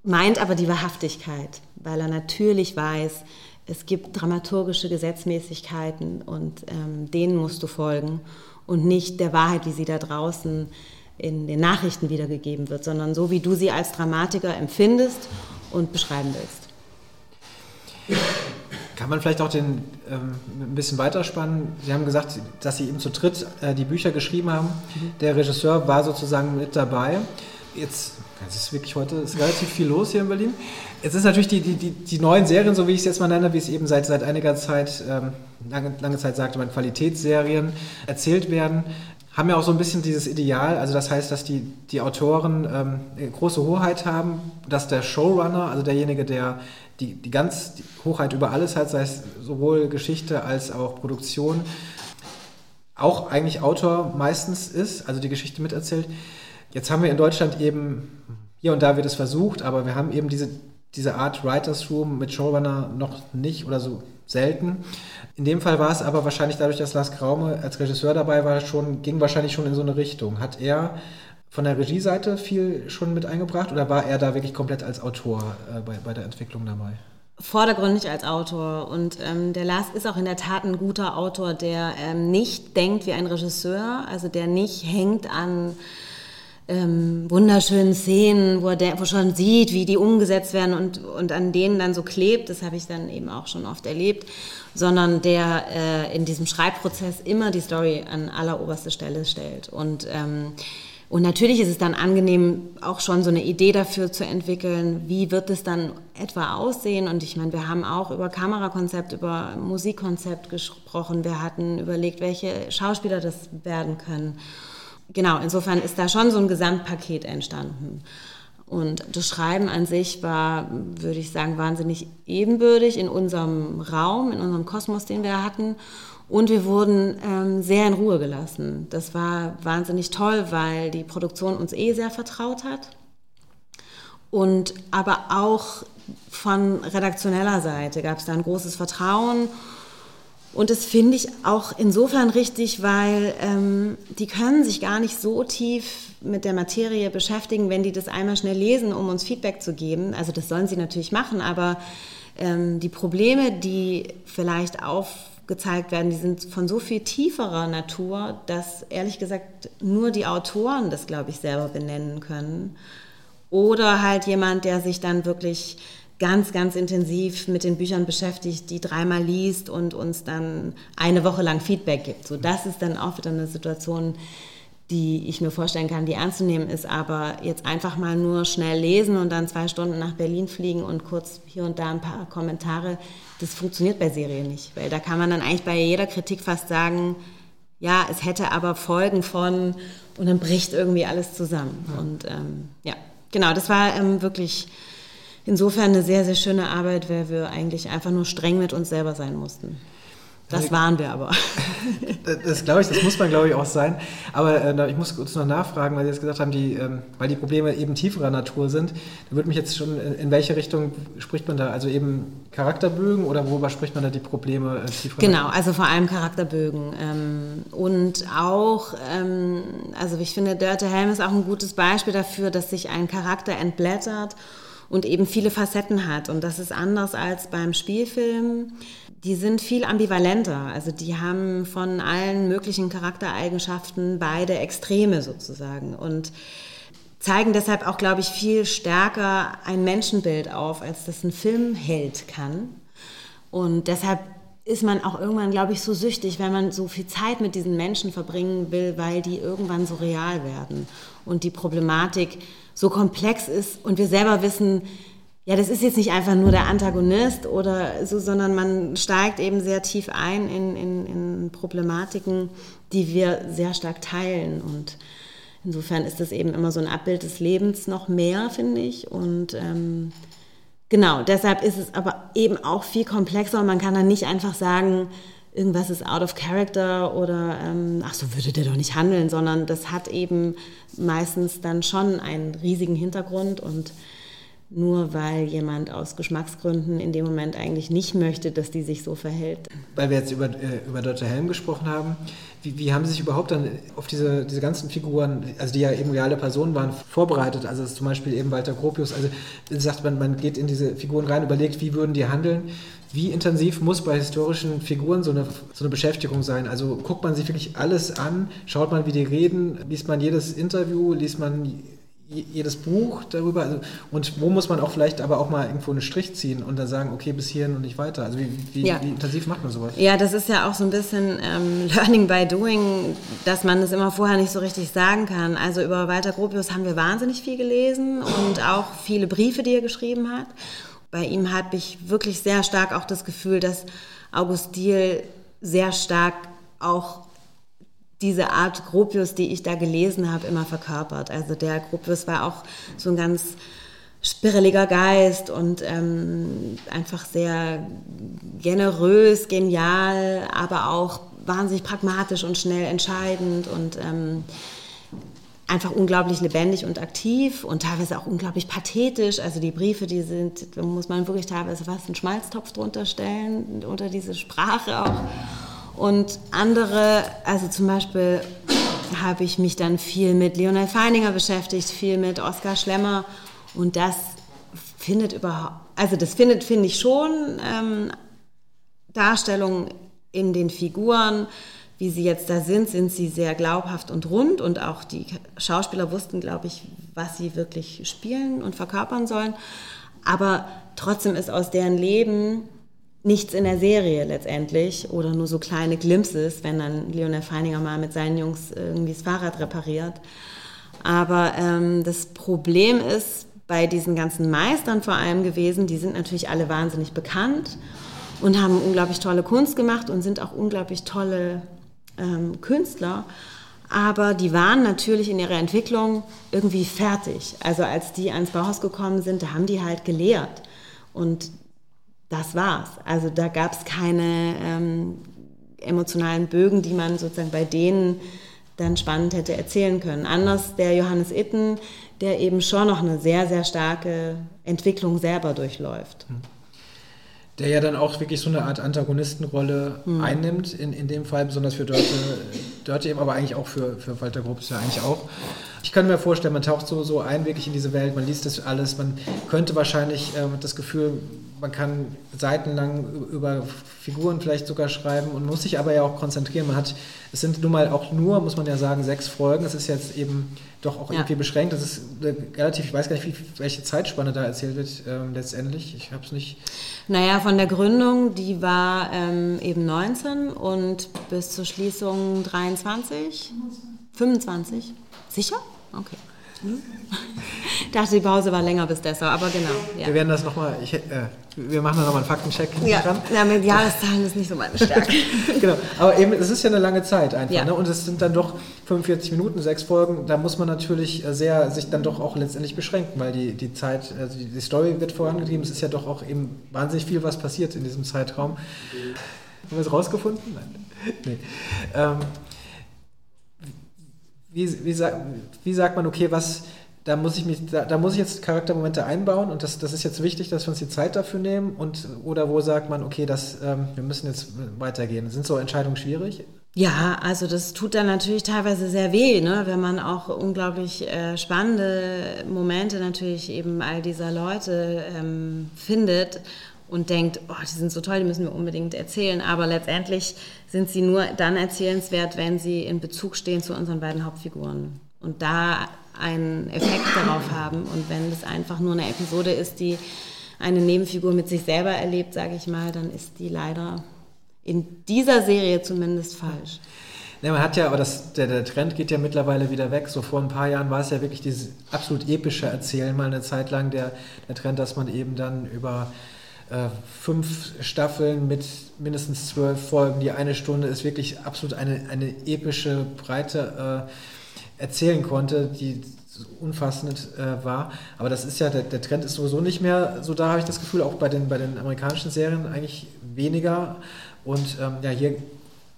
meint aber die Wahrhaftigkeit, weil er natürlich weiß, es gibt dramaturgische Gesetzmäßigkeiten und ähm, denen musst du folgen und nicht der Wahrheit, wie sie da draußen in den Nachrichten wiedergegeben wird, sondern so, wie du sie als Dramatiker empfindest und beschreiben willst. Kann man vielleicht auch den ähm, ein bisschen weiterspannen? Sie haben gesagt, dass Sie eben zu dritt äh, die Bücher geschrieben haben. Mhm. Der Regisseur war sozusagen mit dabei. Jetzt, es ist wirklich heute ist relativ viel los hier in Berlin. Jetzt ist natürlich die, die, die, die neuen Serien, so wie ich es jetzt mal nenne, wie es eben seit, seit einiger Zeit, ähm, lange, lange Zeit sagte man, Qualitätsserien erzählt werden, haben ja auch so ein bisschen dieses Ideal, also das heißt, dass die, die Autoren ähm, große Hoheit haben, dass der Showrunner, also derjenige, der die, die ganz die Hochheit über alles hat, sei es sowohl Geschichte als auch Produktion, auch eigentlich Autor meistens ist, also die Geschichte miterzählt. Jetzt haben wir in Deutschland eben, hier und da wird es versucht, aber wir haben eben diese, diese Art Writers Room mit Showrunner noch nicht oder so selten. In dem Fall war es aber wahrscheinlich dadurch, dass Lars Kraume als Regisseur dabei war, schon, ging wahrscheinlich schon in so eine Richtung. Hat er von der Regieseite viel schon mit eingebracht oder war er da wirklich komplett als Autor äh, bei, bei der Entwicklung dabei? Vordergründig als Autor. Und ähm, der Lars ist auch in der Tat ein guter Autor, der ähm, nicht denkt wie ein Regisseur, also der nicht hängt an ähm, wunderschönen Szenen, wo er, der, wo schon sieht, wie die umgesetzt werden und, und an denen dann so klebt. Das habe ich dann eben auch schon oft erlebt. Sondern der äh, in diesem Schreibprozess immer die Story an alleroberste Stelle stellt. Und ähm, und natürlich ist es dann angenehm, auch schon so eine Idee dafür zu entwickeln, wie wird es dann etwa aussehen. Und ich meine, wir haben auch über Kamerakonzept, über Musikkonzept gesprochen. Wir hatten überlegt, welche Schauspieler das werden können. Genau, insofern ist da schon so ein Gesamtpaket entstanden. Und das Schreiben an sich war, würde ich sagen, wahnsinnig ebenbürtig in unserem Raum, in unserem Kosmos, den wir hatten. Und wir wurden ähm, sehr in Ruhe gelassen. Das war wahnsinnig toll, weil die Produktion uns eh sehr vertraut hat. Und aber auch von redaktioneller Seite gab es da ein großes Vertrauen. Und das finde ich auch insofern richtig, weil ähm, die können sich gar nicht so tief mit der Materie beschäftigen, wenn die das einmal schnell lesen, um uns Feedback zu geben. Also das sollen sie natürlich machen, aber ähm, die Probleme, die vielleicht auf gezeigt werden, die sind von so viel tieferer Natur, dass ehrlich gesagt nur die Autoren das, glaube ich, selber benennen können. Oder halt jemand, der sich dann wirklich ganz, ganz intensiv mit den Büchern beschäftigt, die dreimal liest und uns dann eine Woche lang Feedback gibt. So, das ist dann auch wieder eine Situation, die ich mir vorstellen kann, die ernst zu nehmen ist, aber jetzt einfach mal nur schnell lesen und dann zwei Stunden nach Berlin fliegen und kurz hier und da ein paar Kommentare, das funktioniert bei Serien nicht, weil da kann man dann eigentlich bei jeder Kritik fast sagen, ja, es hätte aber Folgen von und dann bricht irgendwie alles zusammen. Ja. Und ähm, ja, genau, das war ähm, wirklich insofern eine sehr, sehr schöne Arbeit, weil wir eigentlich einfach nur streng mit uns selber sein mussten. Das waren wir aber. Das glaube ich, das muss man glaube ich auch sein. Aber äh, ich muss kurz noch nachfragen, weil Sie jetzt gesagt haben, die, ähm, weil die Probleme eben tieferer Natur sind. Da würde mich jetzt schon, in, in, welche Richtung spricht man da? Also eben Charakterbögen oder worüber spricht man da die Probleme äh, tieferer Genau, Natur? also vor allem Charakterbögen. Ähm, und auch, ähm, also ich finde, Dörte Helm ist auch ein gutes Beispiel dafür, dass sich ein Charakter entblättert und eben viele Facetten hat. Und das ist anders als beim Spielfilm die sind viel ambivalenter. Also die haben von allen möglichen Charaktereigenschaften beide Extreme sozusagen und zeigen deshalb auch, glaube ich, viel stärker ein Menschenbild auf, als das ein Filmheld kann. Und deshalb ist man auch irgendwann, glaube ich, so süchtig, wenn man so viel Zeit mit diesen Menschen verbringen will, weil die irgendwann so real werden und die Problematik so komplex ist und wir selber wissen, ja, das ist jetzt nicht einfach nur der Antagonist oder so, sondern man steigt eben sehr tief ein in, in, in Problematiken, die wir sehr stark teilen. Und insofern ist das eben immer so ein Abbild des Lebens noch mehr, finde ich. Und ähm, genau, deshalb ist es aber eben auch viel komplexer und man kann dann nicht einfach sagen, irgendwas ist out of character oder ähm, ach so würde der doch nicht handeln, sondern das hat eben meistens dann schon einen riesigen Hintergrund und nur weil jemand aus Geschmacksgründen in dem Moment eigentlich nicht möchte, dass die sich so verhält. Weil wir jetzt über, äh, über Dr. Helm gesprochen haben, wie, wie, haben Sie sich überhaupt dann auf diese, diese ganzen Figuren, also die ja eben reale Personen waren, vorbereitet? Also zum Beispiel eben Walter Gropius, also sagt man, man geht in diese Figuren rein, überlegt, wie würden die handeln. Wie intensiv muss bei historischen Figuren so eine, so eine Beschäftigung sein? Also guckt man sich wirklich alles an, schaut man, wie die reden, liest man jedes Interview, liest man jedes Buch darüber also, und wo muss man auch vielleicht aber auch mal irgendwo einen Strich ziehen und dann sagen, okay, bis hierhin und nicht weiter. Also wie, wie, ja. wie intensiv macht man sowas? Ja, das ist ja auch so ein bisschen ähm, Learning by Doing, dass man es immer vorher nicht so richtig sagen kann. Also über Walter Gropius haben wir wahnsinnig viel gelesen und auch viele Briefe, die er geschrieben hat. Bei ihm habe ich wirklich sehr stark auch das Gefühl, dass August Diehl sehr stark auch diese Art Gropius, die ich da gelesen habe, immer verkörpert. Also der Gropius war auch so ein ganz spirreliger Geist und ähm, einfach sehr generös, genial, aber auch wahnsinnig pragmatisch und schnell entscheidend und ähm, einfach unglaublich lebendig und aktiv und teilweise auch unglaublich pathetisch. Also die Briefe, die sind, da muss man wirklich teilweise fast einen Schmalztopf drunter stellen, unter diese Sprache auch. Und andere, also zum Beispiel habe ich mich dann viel mit Lionel Feininger beschäftigt, viel mit Oskar Schlemmer. Und das findet überhaupt, also das findet, finde ich schon ähm, Darstellungen in den Figuren, wie sie jetzt da sind, sind sie sehr glaubhaft und rund. Und auch die Schauspieler wussten, glaube ich, was sie wirklich spielen und verkörpern sollen. Aber trotzdem ist aus deren Leben nichts in der Serie letztendlich oder nur so kleine Glimpses, wenn dann Lionel Feininger mal mit seinen Jungs irgendwie das Fahrrad repariert. Aber ähm, das Problem ist bei diesen ganzen Meistern vor allem gewesen, die sind natürlich alle wahnsinnig bekannt und haben unglaublich tolle Kunst gemacht und sind auch unglaublich tolle ähm, Künstler. Aber die waren natürlich in ihrer Entwicklung irgendwie fertig. Also als die ans Bauhaus gekommen sind, da haben die halt gelehrt. Und das war's. Also da gab es keine ähm, emotionalen Bögen, die man sozusagen bei denen dann spannend hätte erzählen können. Anders der Johannes Itten, der eben schon noch eine sehr, sehr starke Entwicklung selber durchläuft. Hm. Der ja dann auch wirklich so eine Art Antagonistenrolle hm. einnimmt, in, in dem Fall besonders für Dörte, Dörte eben, aber eigentlich auch für, für Walter Gropius ja eigentlich auch. Ich kann mir vorstellen, man taucht so, so ein wirklich in diese Welt, man liest das alles, man könnte wahrscheinlich äh, das Gefühl, man kann seitenlang über Figuren vielleicht sogar schreiben und muss sich aber ja auch konzentrieren. Man hat, es sind nun mal auch nur, muss man ja sagen, sechs Folgen. Es ist jetzt eben doch auch ja. irgendwie beschränkt. Das ist relativ, ich weiß gar nicht, wie, welche Zeitspanne da erzählt wird ähm, letztendlich. Ich habe es nicht. Naja, von der Gründung, die war ähm, eben 19 und bis zur Schließung 23, 25. Sicher? Okay. Hm? Ich dachte, die Pause war länger bis Dessau, aber genau. Ja. Wir werden das nochmal, äh, wir machen da nochmal einen Faktencheck ja. dran. Ja, mit Jahreszahlen ist nicht so meine Stärke. genau, aber eben, es ist ja eine lange Zeit einfach, ja. ne? und es sind dann doch 45 Minuten, sechs Folgen, da muss man natürlich sehr sich dann doch auch letztendlich beschränken, weil die, die Zeit, also die, die Story wird vorangetrieben, es ist ja doch auch eben wahnsinnig viel, was passiert in diesem Zeitraum. Haben wir es rausgefunden? Nein. Nee. Ähm, wie, wie, wie sagt man, okay, was, da muss ich mich, da, da, muss ich jetzt Charaktermomente einbauen und das, das ist jetzt wichtig, dass wir uns die Zeit dafür nehmen und oder wo sagt man, okay, das, ähm, wir müssen jetzt weitergehen. Sind so Entscheidungen schwierig? Ja, also das tut dann natürlich teilweise sehr weh, ne? wenn man auch unglaublich äh, spannende Momente natürlich eben all dieser Leute ähm, findet und denkt, oh, die sind so toll, die müssen wir unbedingt erzählen. Aber letztendlich sind sie nur dann erzählenswert, wenn sie in Bezug stehen zu unseren beiden Hauptfiguren. Und da einen Effekt darauf haben. Und wenn es einfach nur eine Episode ist, die eine Nebenfigur mit sich selber erlebt, sage ich mal, dann ist die leider in dieser Serie zumindest falsch. Ja, man hat ja, aber das, der, der, Trend geht ja mittlerweile wieder weg. So vor ein paar Jahren war es ja wirklich dieses absolut epische Erzählen, mal eine Zeit lang der, der Trend, dass man eben dann über äh, fünf Staffeln mit mindestens zwölf Folgen. Die eine Stunde ist wirklich absolut eine, eine epische, breite äh, erzählen konnte, die unfassend äh, war. Aber das ist ja, der, der, Trend ist sowieso nicht mehr so da, habe ich das Gefühl, auch bei den, bei den amerikanischen Serien eigentlich weniger. Und ähm, ja, hier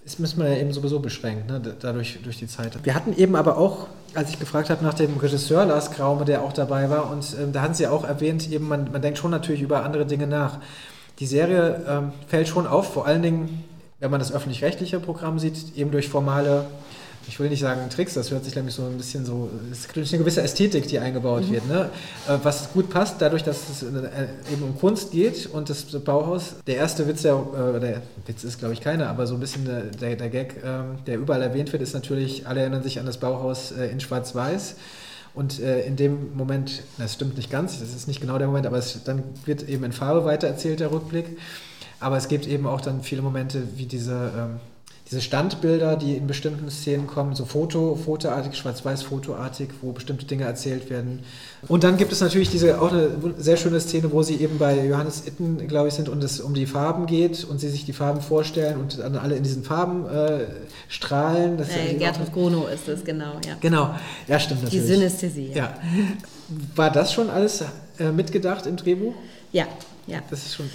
ist, müssen wir ja eben sowieso beschränkt, ne? dadurch durch die Zeit. Wir hatten eben aber auch, als ich gefragt habe nach dem Regisseur Lars Kraume, der auch dabei war, und ähm, da hatten Sie auch erwähnt, eben man, man denkt schon natürlich über andere Dinge nach. Die Serie ähm, fällt schon auf, vor allen Dingen, wenn man das öffentlich-rechtliche Programm sieht, eben durch formale ich will nicht sagen Tricks, das hört sich nämlich so ein bisschen so, es ist eine gewisse Ästhetik, die eingebaut mhm. wird, ne? Äh, was gut passt, dadurch, dass es äh, eben um Kunst geht und das Bauhaus, der erste Witz, der, äh, der Witz ist glaube ich keiner, aber so ein bisschen der, der Gag, ähm, der überall erwähnt wird, ist natürlich, alle erinnern sich an das Bauhaus in Schwarz-Weiß. Und äh, in dem Moment, das stimmt nicht ganz, das ist nicht genau der Moment, aber es, dann wird eben in Farbe weitererzählt, der Rückblick. Aber es gibt eben auch dann viele Momente wie diese, ähm, diese Standbilder, die in bestimmten Szenen kommen, so Foto, fotoartig, schwarz-weiß-fotoartig, wo bestimmte Dinge erzählt werden. Und dann gibt es natürlich diese auch eine sehr schöne Szene, wo sie eben bei Johannes Itten, glaube ich, sind und es um die Farben geht und sie sich die Farben vorstellen und dann alle in diesen Farben äh, strahlen. Das äh, Gertrud Grunow ist das, genau, ja. Genau, ja, stimmt natürlich. Die Synästhesie. Ja. War das schon alles äh, mitgedacht im Drehbuch? Ja, ja. Das ist schon.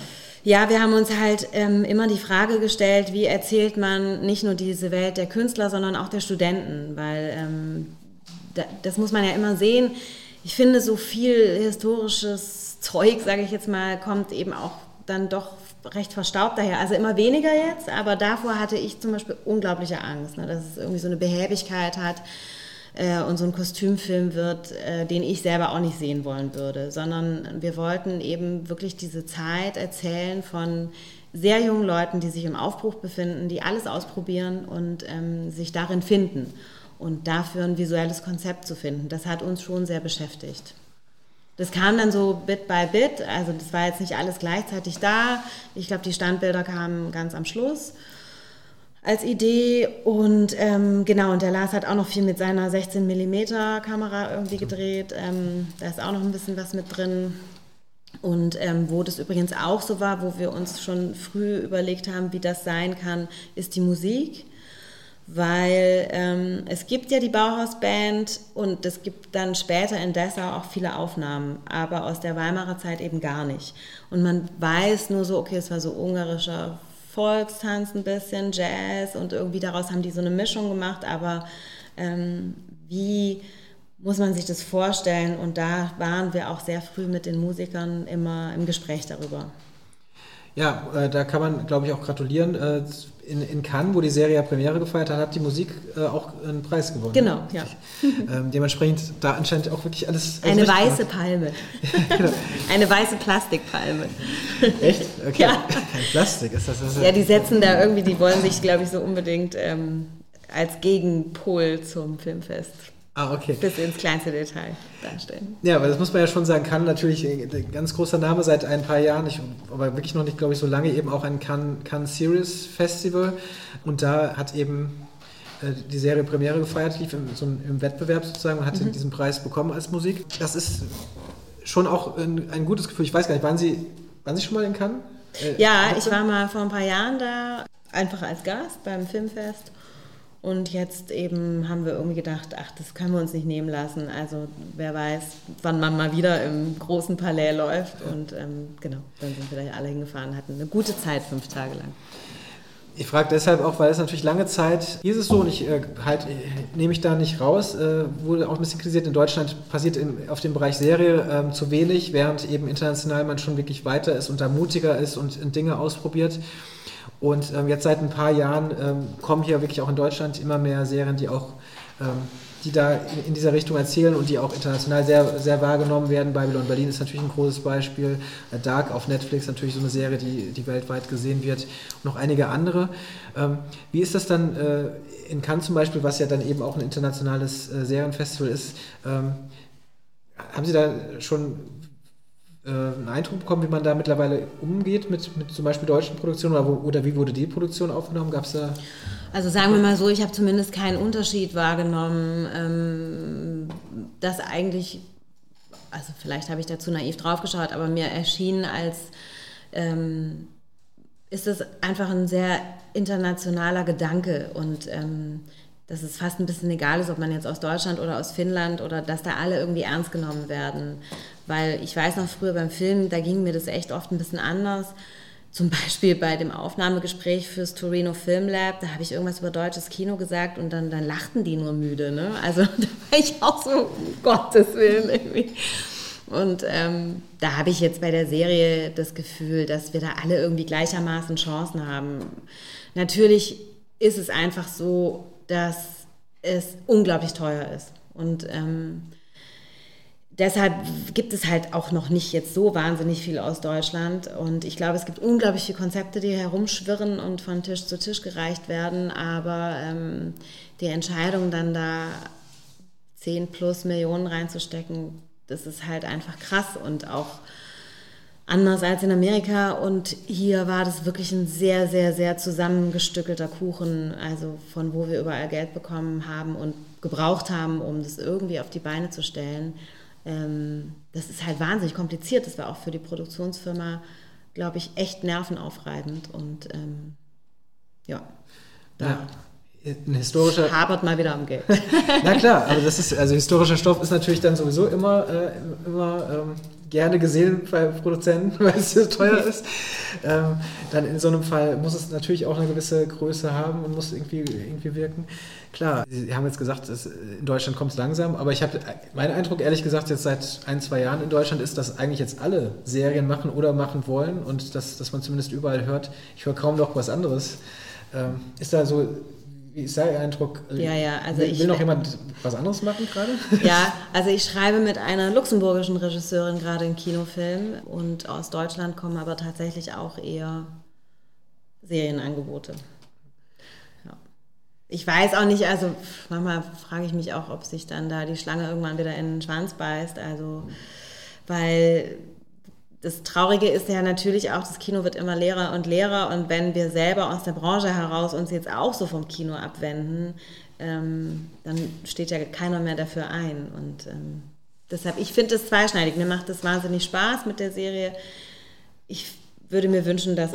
Ja, wir haben uns halt ähm, immer die Frage gestellt, wie erzählt man nicht nur diese Welt der Künstler, sondern auch der Studenten, weil ähm, da, das muss man ja immer sehen. Ich finde, so viel historisches Zeug, sage ich jetzt mal, kommt eben auch dann doch recht verstaubt daher. Also immer weniger jetzt, aber davor hatte ich zum Beispiel unglaubliche Angst, ne, dass es irgendwie so eine Behäbigkeit hat äh, und so ein Kostümfilm wird, äh, den ich selber auch nicht sehen wollen würde, sondern wir wollten eben wirklich diese Zeit erzählen von sehr jungen Leuten, die sich im Aufbruch befinden, die alles ausprobieren und ähm, sich darin finden und dafür ein visuelles Konzept zu finden. Das hat uns schon sehr beschäftigt. Das kam dann so Bit by Bit, also das war jetzt nicht alles gleichzeitig da. Ich glaube, die Standbilder kamen ganz am Schluss als Idee. Und ähm, genau, und der Lars hat auch noch viel mit seiner 16 mm Kamera irgendwie gedreht. Ähm, da ist auch noch ein bisschen was mit drin. Und ähm, wo das übrigens auch so war, wo wir uns schon früh überlegt haben, wie das sein kann, ist die Musik. Weil ähm, es gibt ja die Bauhausband und es gibt dann später in Dessau auch viele Aufnahmen, aber aus der Weimarer Zeit eben gar nicht. Und man weiß nur so, okay, es war so ungarischer Volkstanz ein bisschen, Jazz und irgendwie daraus haben die so eine Mischung gemacht, aber ähm, wie muss man sich das vorstellen? Und da waren wir auch sehr früh mit den Musikern immer im Gespräch darüber. Ja, äh, da kann man, glaube ich, auch gratulieren. Äh, in, in, Cannes, wo die Serie ja Premiere gefeiert hat, hat die Musik äh, auch einen Preis gewonnen. Genau, ja. Ähm, dementsprechend da anscheinend auch wirklich alles. alles Eine weiße Palme. genau. Eine weiße Plastikpalme. Echt? Okay. Ja. Kein Plastik ist das. das ja, die setzen da irgendwie, die wollen sich, glaube ich, so unbedingt ähm, als Gegenpol zum Filmfest Ah, okay. Bis ins kleinste Detail darstellen. Ja, aber das muss man ja schon sagen, kann natürlich ein ganz großer Name seit ein paar Jahren, ich, aber wirklich noch nicht, glaube ich, so lange, eben auch ein Cannes, Cannes Series Festival. Und da hat eben äh, die Serie Premiere gefeiert, lief im, so im Wettbewerb sozusagen und hat mhm. diesen Preis bekommen als Musik. Das ist schon auch ein, ein, gutes Gefühl. Ich weiß gar nicht, waren Sie, waren Sie schon mal in Cannes? Äh, ja, ich war mal vor ein paar Jahren da, einfach als Gast beim Filmfest. Und jetzt eben haben wir irgendwie gedacht, ach, das können wir uns nicht nehmen lassen. Also wer weiß, wann man mal wieder im großen Palais läuft. Und ähm, genau, dann sind wir da alle hingefahren, hatten eine gute Zeit, fünf Tage lang. Ich frage deshalb auch, weil es natürlich lange Zeit, ist es so, und ich äh, halt, nehme ich da nicht raus, äh, wurde auch ein bisschen kritisiert, in Deutschland passiert in, auf dem Bereich Serie äh, zu wenig, während eben international man schon wirklich weiter ist und da mutiger ist und, und Dinge ausprobiert. Und ähm, jetzt seit ein paar Jahren ähm, kommen hier wirklich auch in Deutschland immer mehr Serien, die auch ähm, die da in, dieser Richtung erzählen und die auch international sehr, sehr wahrgenommen werden. Babylon Berlin ist natürlich ein großes Beispiel. Äh, Dark auf Netflix natürlich so eine Serie, die, die weltweit gesehen wird. Und noch einige andere. Ähm, wie ist das dann äh, in Cannes zum Beispiel, was ja dann eben auch ein internationales äh, Serienfestival ist? Ähm, haben Sie da schon einen Eindruck bekommen, wie man da mittlerweile umgeht mit, mit zum Beispiel deutschen Produktionen oder, wo, oder wie wurde die Produktion aufgenommen? Gab es da? Also sagen wir mal so, ich habe zumindest keinen Unterschied wahrgenommen, ähm, dass eigentlich, also vielleicht habe ich dazu naiv draufgeschaut, aber mir erschien als ähm, ist es einfach ein sehr internationaler Gedanke und ähm, dass es fast ein bisschen egal ist, ob man jetzt aus Deutschland oder aus Finnland oder dass da alle irgendwie ernst genommen werden. Weil ich weiß noch früher beim Film, da ging mir das echt oft ein bisschen anders. zum Beispiel bei dem Aufnahmegespräch fürs Torino Film Lab, da habe ich irgendwas über deutsches Kino gesagt und dann, dann lachten die nur müde. Ne? Also da war ich auch so, um Gottes Willen irgendwie. Und ähm, da habe ich jetzt bei der Serie das Gefühl, dass wir da alle irgendwie gleichermaßen Chancen haben. Natürlich ist es einfach so, dass es unglaublich teuer ist. Und ähm, deshalb gibt es halt auch noch nicht jetzt so wahnsinnig viel aus Deutschland. Und ich glaube, es gibt unglaublich viele Konzepte, die herumschwirren und von Tisch zu Tisch gereicht werden. Aber ähm, die Entscheidung dann da 10 plus Millionen reinzustecken, das ist halt einfach krass und auch anders als in Amerika. Und hier war das wirklich ein sehr, sehr, sehr zusammengestückelter Kuchen, also von wo wir überall Geld bekommen haben und gebraucht haben, um das irgendwie auf die Beine zu stellen ähm, das ist halt wahnsinnig kompliziert. Das war auch für die Produktionsfirma, glaube ich, echt nervenaufreibend. Und ähm, ja, da ja, ein historischer. Habert mal wieder am Geld. Na klar, aber das ist, also historischer Stoff ist natürlich dann sowieso immer, äh, immer ähm, gerne gesehen bei Produzenten, weil es so teuer ist. Ähm, dann in so einem Fall muss es natürlich auch eine gewisse Größe haben und muss irgendwie, irgendwie wirken. Klar, Sie haben jetzt gesagt, es, in Deutschland kommt es langsam, aber ich habe, mein Eindruck ehrlich gesagt jetzt seit ein, zwei Jahren in Deutschland ist, dass eigentlich jetzt alle Serien machen oder machen wollen und dass, dass man zumindest überall hört, ich höre kaum noch was anderes. Ähm, ist da so wie ist dein Eindruck? Ja, ja, also will, ich, will noch jemand was anderes machen gerade? Ja, also ich schreibe mit einer luxemburgischen Regisseurin gerade einen Kinofilm und aus Deutschland kommen aber tatsächlich auch eher Serienangebote. Ja. Ich weiß auch nicht, also manchmal frage ich mich auch, ob sich dann da die Schlange irgendwann wieder in den Schwanz beißt, also weil das Traurige ist ja natürlich auch, das Kino wird immer leerer und leerer und wenn wir selber aus der Branche heraus uns jetzt auch so vom Kino abwenden, ähm, dann steht ja keiner mehr dafür ein. Und ähm, deshalb, ich finde es zweischneidig. Mir macht es wahnsinnig Spaß mit der Serie. Ich würde mir wünschen, dass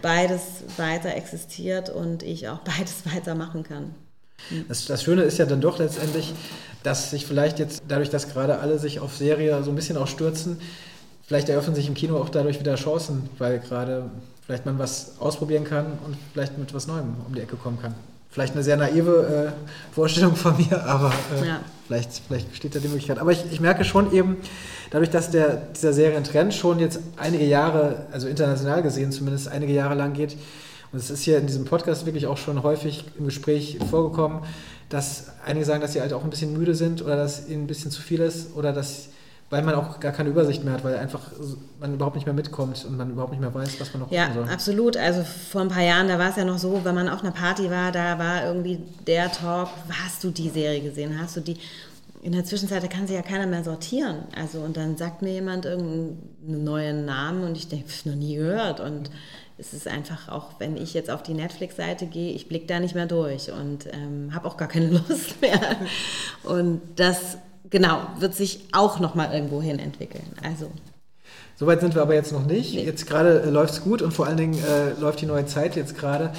beides weiter existiert und ich auch beides weitermachen kann. Das, das, Schöne ist ja dann doch letztendlich, dass sich vielleicht jetzt dadurch, dass gerade alle sich auf Serie so ein bisschen auch stürzen, vielleicht eröffnen sich im Kino auch dadurch wieder Chancen, weil gerade vielleicht man was ausprobieren kann und vielleicht mit was Neuem um die Ecke kommen kann. Vielleicht eine sehr naive äh, Vorstellung von mir, aber äh, ja. vielleicht, vielleicht besteht da die Möglichkeit. Aber ich, ich merke schon eben, dadurch, dass der, dieser Serientrend schon jetzt einige Jahre, also international gesehen zumindest, einige Jahre lang geht, und es ist hier in diesem Podcast wirklich auch schon häufig im Gespräch vorgekommen, dass einige sagen, dass sie halt auch ein bisschen müde sind oder dass ihnen ein bisschen zu viel ist oder dass weil man auch gar keine Übersicht mehr hat, weil einfach man überhaupt nicht mehr mitkommt und man überhaupt nicht mehr weiß, was man noch ja, soll. Ja, absolut. Also vor ein paar Jahren, da war es ja noch so, wenn man auf einer Party war, da war irgendwie der Talk, hast du die Serie gesehen, hast du die... In der Zwischenzeit da kann sich ja keiner mehr sortieren. Also und dann sagt mir jemand irgendeinen neuen Namen und ich denke, ich noch nie gehört. Und es ist einfach auch, wenn ich jetzt auf die Netflix-Seite gehe, ich blicke da nicht mehr durch und ähm, habe auch gar keine Lust mehr. Und das genau, wird sich auch nochmal irgendwo hin entwickeln. Also. Soweit sind wir aber jetzt noch nicht. Nee. Jetzt gerade äh, läuft es gut und vor allen Dingen äh, läuft die neue Zeit jetzt gerade.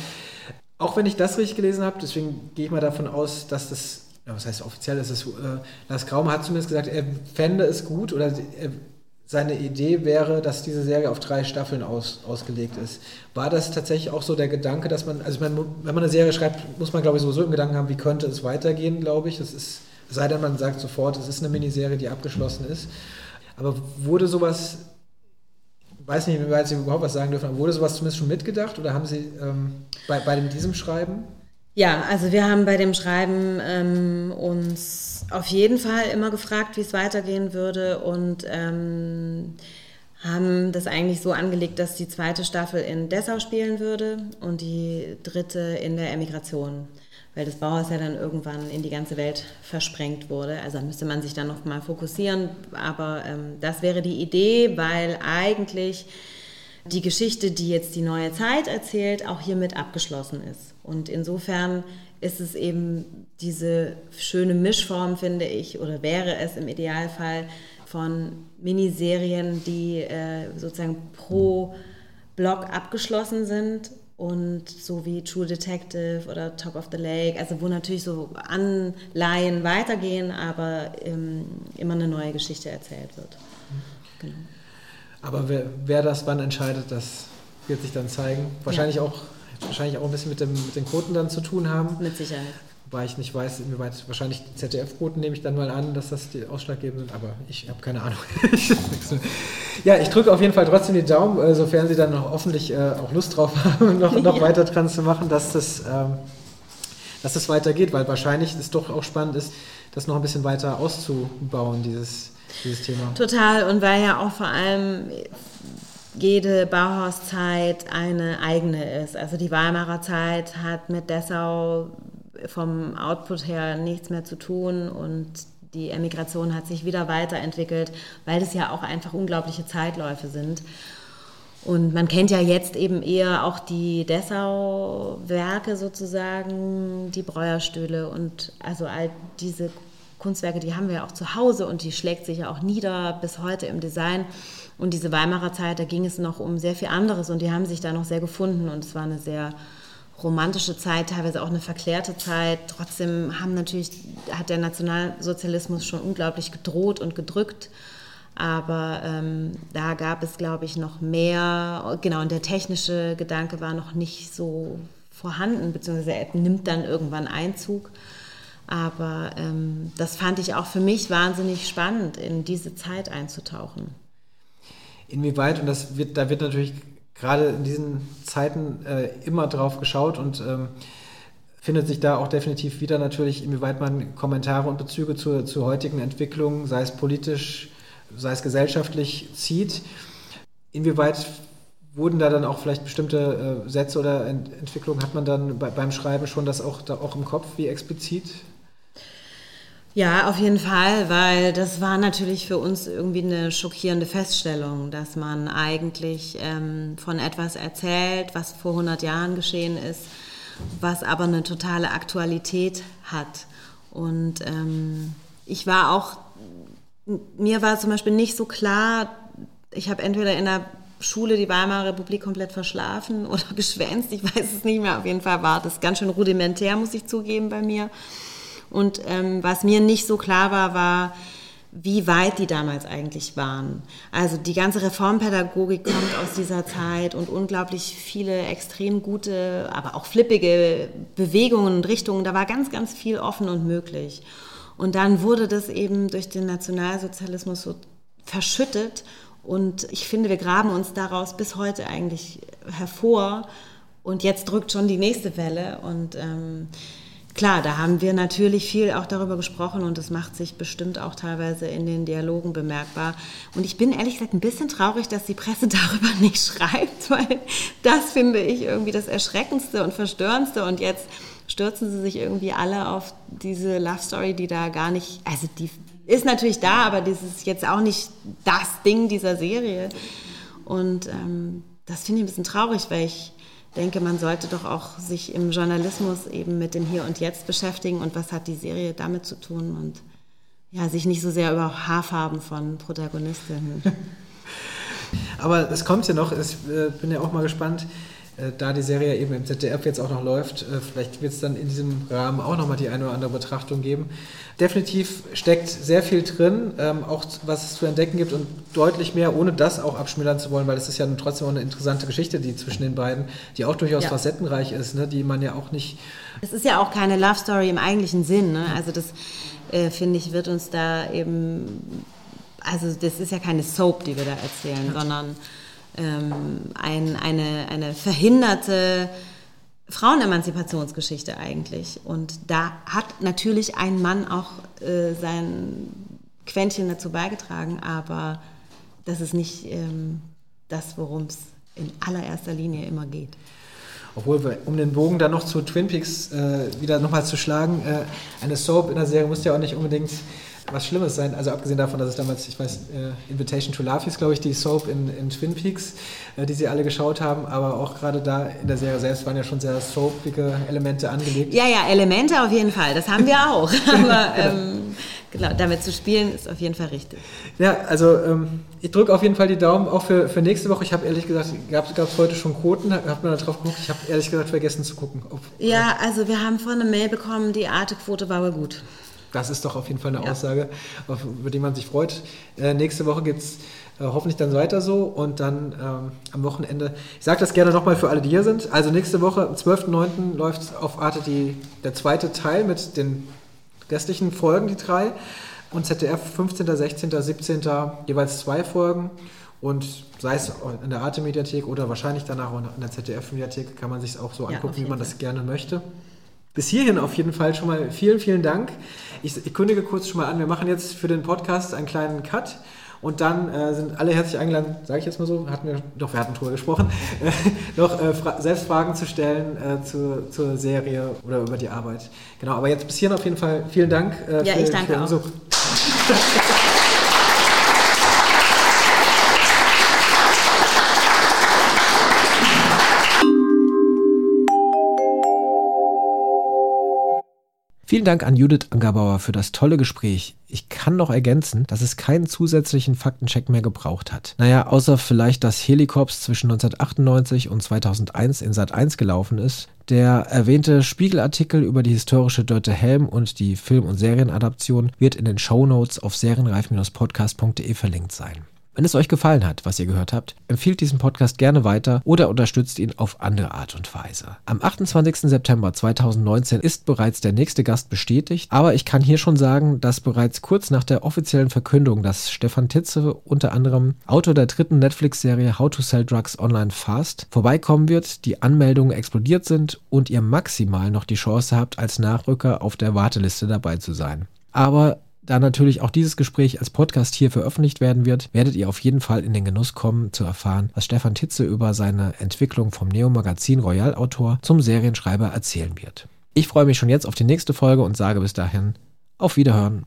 Auch wenn ich das richtig gelesen habe, deswegen gehe ich mal davon aus, dass das, ja, was heißt offiziell, ist es, äh, Lars Kraume hat zumindest gesagt, er fände es gut oder er, seine Idee wäre, dass diese Serie auf drei Staffeln aus, ausgelegt ist. War das tatsächlich auch so der Gedanke, dass man, also man, wenn man eine Serie schreibt, muss man glaube ich sowieso im Gedanken haben, wie könnte es weitergehen, glaube ich. Das ist sei denn, man sagt sofort, es ist eine Miniserie, die abgeschlossen ist. Aber wurde sowas, weiß nicht, wie weit Sie überhaupt was sagen dürfen, aber wurde sowas zumindest schon mitgedacht oder haben Sie ähm, bei, bei diesem Schreiben? Ja, also wir haben bei dem Schreiben ähm, uns auf jeden Fall immer gefragt, wie es weitergehen würde und ähm, haben das eigentlich so angelegt, dass die zweite Staffel in Dessau spielen würde und die dritte in der Emigration weil das Bauhaus ja dann irgendwann in die ganze Welt versprengt wurde. Also müsste man sich dann noch mal fokussieren. Aber ähm, das wäre die Idee, weil eigentlich die Geschichte, die jetzt die neue Zeit erzählt, auch hiermit abgeschlossen ist. Und insofern ist es eben diese schöne Mischform, finde ich, oder wäre es im Idealfall von Miniserien, die äh, sozusagen pro Block abgeschlossen sind und so wie True Detective oder Top of the Lake, also wo natürlich so Anleihen weitergehen, aber ähm, immer eine neue Geschichte erzählt wird. Genau. Aber wer, wer, das wann entscheidet, das wird sich dann zeigen. Wahrscheinlich, ja. auch, wahrscheinlich auch ein bisschen mit, dem, mit den Quoten dann zu tun haben. Mit Sicherheit. Wobei ich nicht weiß, inwieweit wahrscheinlich ZDF-Quoten nehme ich dann mal an, dass das die ausschlaggebend sind, aber ich habe keine Ahnung. ja, ich drücke auf jeden Fall trotzdem die Daumen, äh, sofern Sie dann noch hoffentlich äh, auch Lust drauf haben, noch, noch ja. weiter dran zu machen, dass das, ähm, dass das weitergeht, weil wahrscheinlich es doch auch spannend ist, das noch ein bisschen weiter auszubauen, dieses, dieses Thema. Total und weil ja auch vor allem jede Bauhauszeit eine eigene ist. Also die Weimarer Zeit hat mit Dessau vom Output her nichts mehr zu tun und die Emigration hat sich wieder weiterentwickelt, weil das ja auch einfach unglaubliche Zeitläufe sind. Und man kennt ja jetzt eben eher auch die Dessau-Werke sozusagen, die Breuerstühle und also all diese Kunstwerke, die haben wir ja auch zu Hause und die schlägt sich ja auch nieder bis heute im Design. Und diese Weimarer Zeit, da ging es noch um sehr viel anderes und die haben sich da noch sehr gefunden und es war eine sehr romantische Zeit, teilweise auch eine verklärte Zeit. Trotzdem haben natürlich, hat der Nationalsozialismus schon unglaublich gedroht und gedrückt. Aber ähm, da gab es, glaube ich, noch mehr, genau, und der technische Gedanke war noch nicht so vorhanden, beziehungsweise er nimmt dann irgendwann Einzug. Aber ähm, das fand ich auch für mich wahnsinnig spannend, in diese Zeit einzutauchen. Inwieweit, und das wird, da wird natürlich gerade in diesen Zeiten äh, immer drauf geschaut und ähm, findet sich da auch definitiv wieder natürlich, inwieweit man Kommentare und Bezüge zur, zur heutigen Entwicklung, sei es politisch, sei es gesellschaftlich, zieht. Inwieweit wurden da dann auch vielleicht bestimmte äh, Sätze oder Ent Entwicklungen, hat man dann bei, beim Schreiben schon das auch, da auch im Kopf, wie explizit? Ja, auf jeden Fall, weil das war natürlich für uns irgendwie eine schockierende Feststellung, dass man eigentlich ähm, von etwas erzählt, was vor 100 Jahren geschehen ist, was aber eine totale Aktualität hat. Und ähm, ich war auch, mir war zum Beispiel nicht so klar, ich habe entweder in der Schule die Weimarer Republik komplett verschlafen oder geschwänzt, ich weiß es nicht mehr. Auf jeden Fall war das ganz schön rudimentär, muss ich zugeben, bei mir. Und ähm, was mir nicht so klar war, war, wie weit die damals eigentlich waren. Also die ganze Reformpädagogik kommt aus dieser Zeit und unglaublich viele extrem gute, aber auch flippige Bewegungen und Richtungen. Da war ganz, ganz viel offen und möglich. Und dann wurde das eben durch den Nationalsozialismus so verschüttet. Und ich finde, wir graben uns daraus bis heute eigentlich hervor. Und jetzt drückt schon die nächste Welle. Und ähm, Klar, da haben wir natürlich viel auch darüber gesprochen und es macht sich bestimmt auch teilweise in den Dialogen bemerkbar. Und ich bin ehrlich gesagt ein bisschen traurig, dass die Presse darüber nicht schreibt, weil das finde ich irgendwie das Erschreckendste und Verstörendste. Und jetzt stürzen sie sich irgendwie alle auf diese Love Story, die da gar nicht, also die ist natürlich da, aber das ist jetzt auch nicht das Ding dieser Serie. Und ähm, das finde ich ein bisschen traurig, weil ich denke, man sollte doch auch sich im Journalismus eben mit dem Hier und Jetzt beschäftigen. Und was hat die Serie damit zu tun? Und ja, sich nicht so sehr über Haarfarben von Protagonistinnen. Aber es kommt ja noch, ich äh, bin ja auch mal gespannt, da die Serie eben im ZDF jetzt auch noch läuft, äh, vielleicht wird es dann in diesem Rahmen auch nochmal die eine oder andere Betrachtung geben. Definitiv steckt sehr viel drin, ähm, auch was es zu entdecken gibt und deutlich mehr, ohne das auch abschmillern zu wollen, weil es ist ja trotzdem auch eine interessante Geschichte, die zwischen den beiden, die auch durchaus ja. facettenreich ist, ne, die man ja auch nicht. Es ist ja auch keine Love Story im eigentlichen Sinn, ne? also das äh, finde ich wird uns da eben, also das ist ja keine Soap, die wir da erzählen, ja. sondern ähm, ein, eine, eine verhinderte Frauenemanzipationsgeschichte eigentlich. Und da hat natürlich ein Mann auch äh, sein Quäntchen dazu beigetragen, aber das ist nicht ähm, das, worum es in allererster Linie immer geht. Obwohl, wir, um den Bogen dann noch zu Twin Peaks äh, wieder nochmal zu schlagen, äh, eine Soap in der Serie muss ja auch nicht unbedingt was Schlimmes sein. Also abgesehen davon, dass es damals, ich weiß, äh, Invitation to Love hieß, glaube ich, die Soap in, in Twin Peaks, äh, die sie alle geschaut haben. Aber auch gerade da in der Serie selbst waren ja schon sehr soapige Elemente angelegt. Ja, ja, Elemente auf jeden Fall. Das haben wir auch. Aber ähm, genau, damit zu spielen ist auf jeden Fall richtig. Ja, also ähm, ich drücke auf jeden Fall die Daumen auch für, für nächste Woche. Ich habe ehrlich gesagt, gab es heute schon Quoten? Habt ihr da drauf geguckt? Ich habe ehrlich gesagt vergessen zu gucken. Ob, ja, also wir haben vorhin eine Mail bekommen, die Arte-Quote war aber gut. Das ist doch auf jeden Fall eine ja. Aussage, auf, über die man sich freut. Äh, nächste Woche geht es äh, hoffentlich dann weiter so und dann ähm, am Wochenende. Ich sage das gerne nochmal für alle, die hier sind. Also nächste Woche, am 12.09. läuft auf Arte die, der zweite Teil mit den restlichen Folgen, die drei. Und ZDF 15., 16., 17. jeweils zwei Folgen. Und sei es in der Arte-Mediathek oder wahrscheinlich danach in der ZDF-Mediathek, kann man sich auch so angucken, ja, wie man das gerne möchte. Bis hierhin auf jeden Fall schon mal vielen, vielen Dank. Ich, ich kündige kurz schon mal an, wir machen jetzt für den Podcast einen kleinen Cut. Und dann äh, sind alle herzlich eingeladen, sage ich jetzt mal so, hatten wir, doch, wir hatten drüber gesprochen, äh, noch äh, selbst Fragen zu stellen äh, zu, zur Serie oder über die Arbeit. Genau, aber jetzt bis hierhin auf jeden Fall vielen Dank äh, ja, für, ich danke für den Vielen Dank an Judith Angerbauer für das tolle Gespräch. Ich kann noch ergänzen, dass es keinen zusätzlichen Faktencheck mehr gebraucht hat. Naja, außer vielleicht, dass Helikops zwischen 1998 und 2001 in Sat 1 gelaufen ist. Der erwähnte Spiegelartikel über die historische Dörte Helm und die Film- und Serienadaption wird in den Shownotes auf serienreif-podcast.de verlinkt sein. Wenn es euch gefallen hat, was ihr gehört habt, empfiehlt diesen Podcast gerne weiter oder unterstützt ihn auf andere Art und Weise. Am 28. September 2019 ist bereits der nächste Gast bestätigt, aber ich kann hier schon sagen, dass bereits kurz nach der offiziellen Verkündung, dass Stefan Titze unter anderem Autor der dritten Netflix-Serie How to Sell Drugs Online Fast vorbeikommen wird, die Anmeldungen explodiert sind und ihr maximal noch die Chance habt, als Nachrücker auf der Warteliste dabei zu sein. Aber da natürlich auch dieses Gespräch als Podcast hier veröffentlicht werden wird, werdet ihr auf jeden Fall in den Genuss kommen, zu erfahren, was Stefan Titze über seine Entwicklung vom Neo-Magazin Royal-Autor zum Serienschreiber erzählen wird. Ich freue mich schon jetzt auf die nächste Folge und sage bis dahin auf Wiederhören.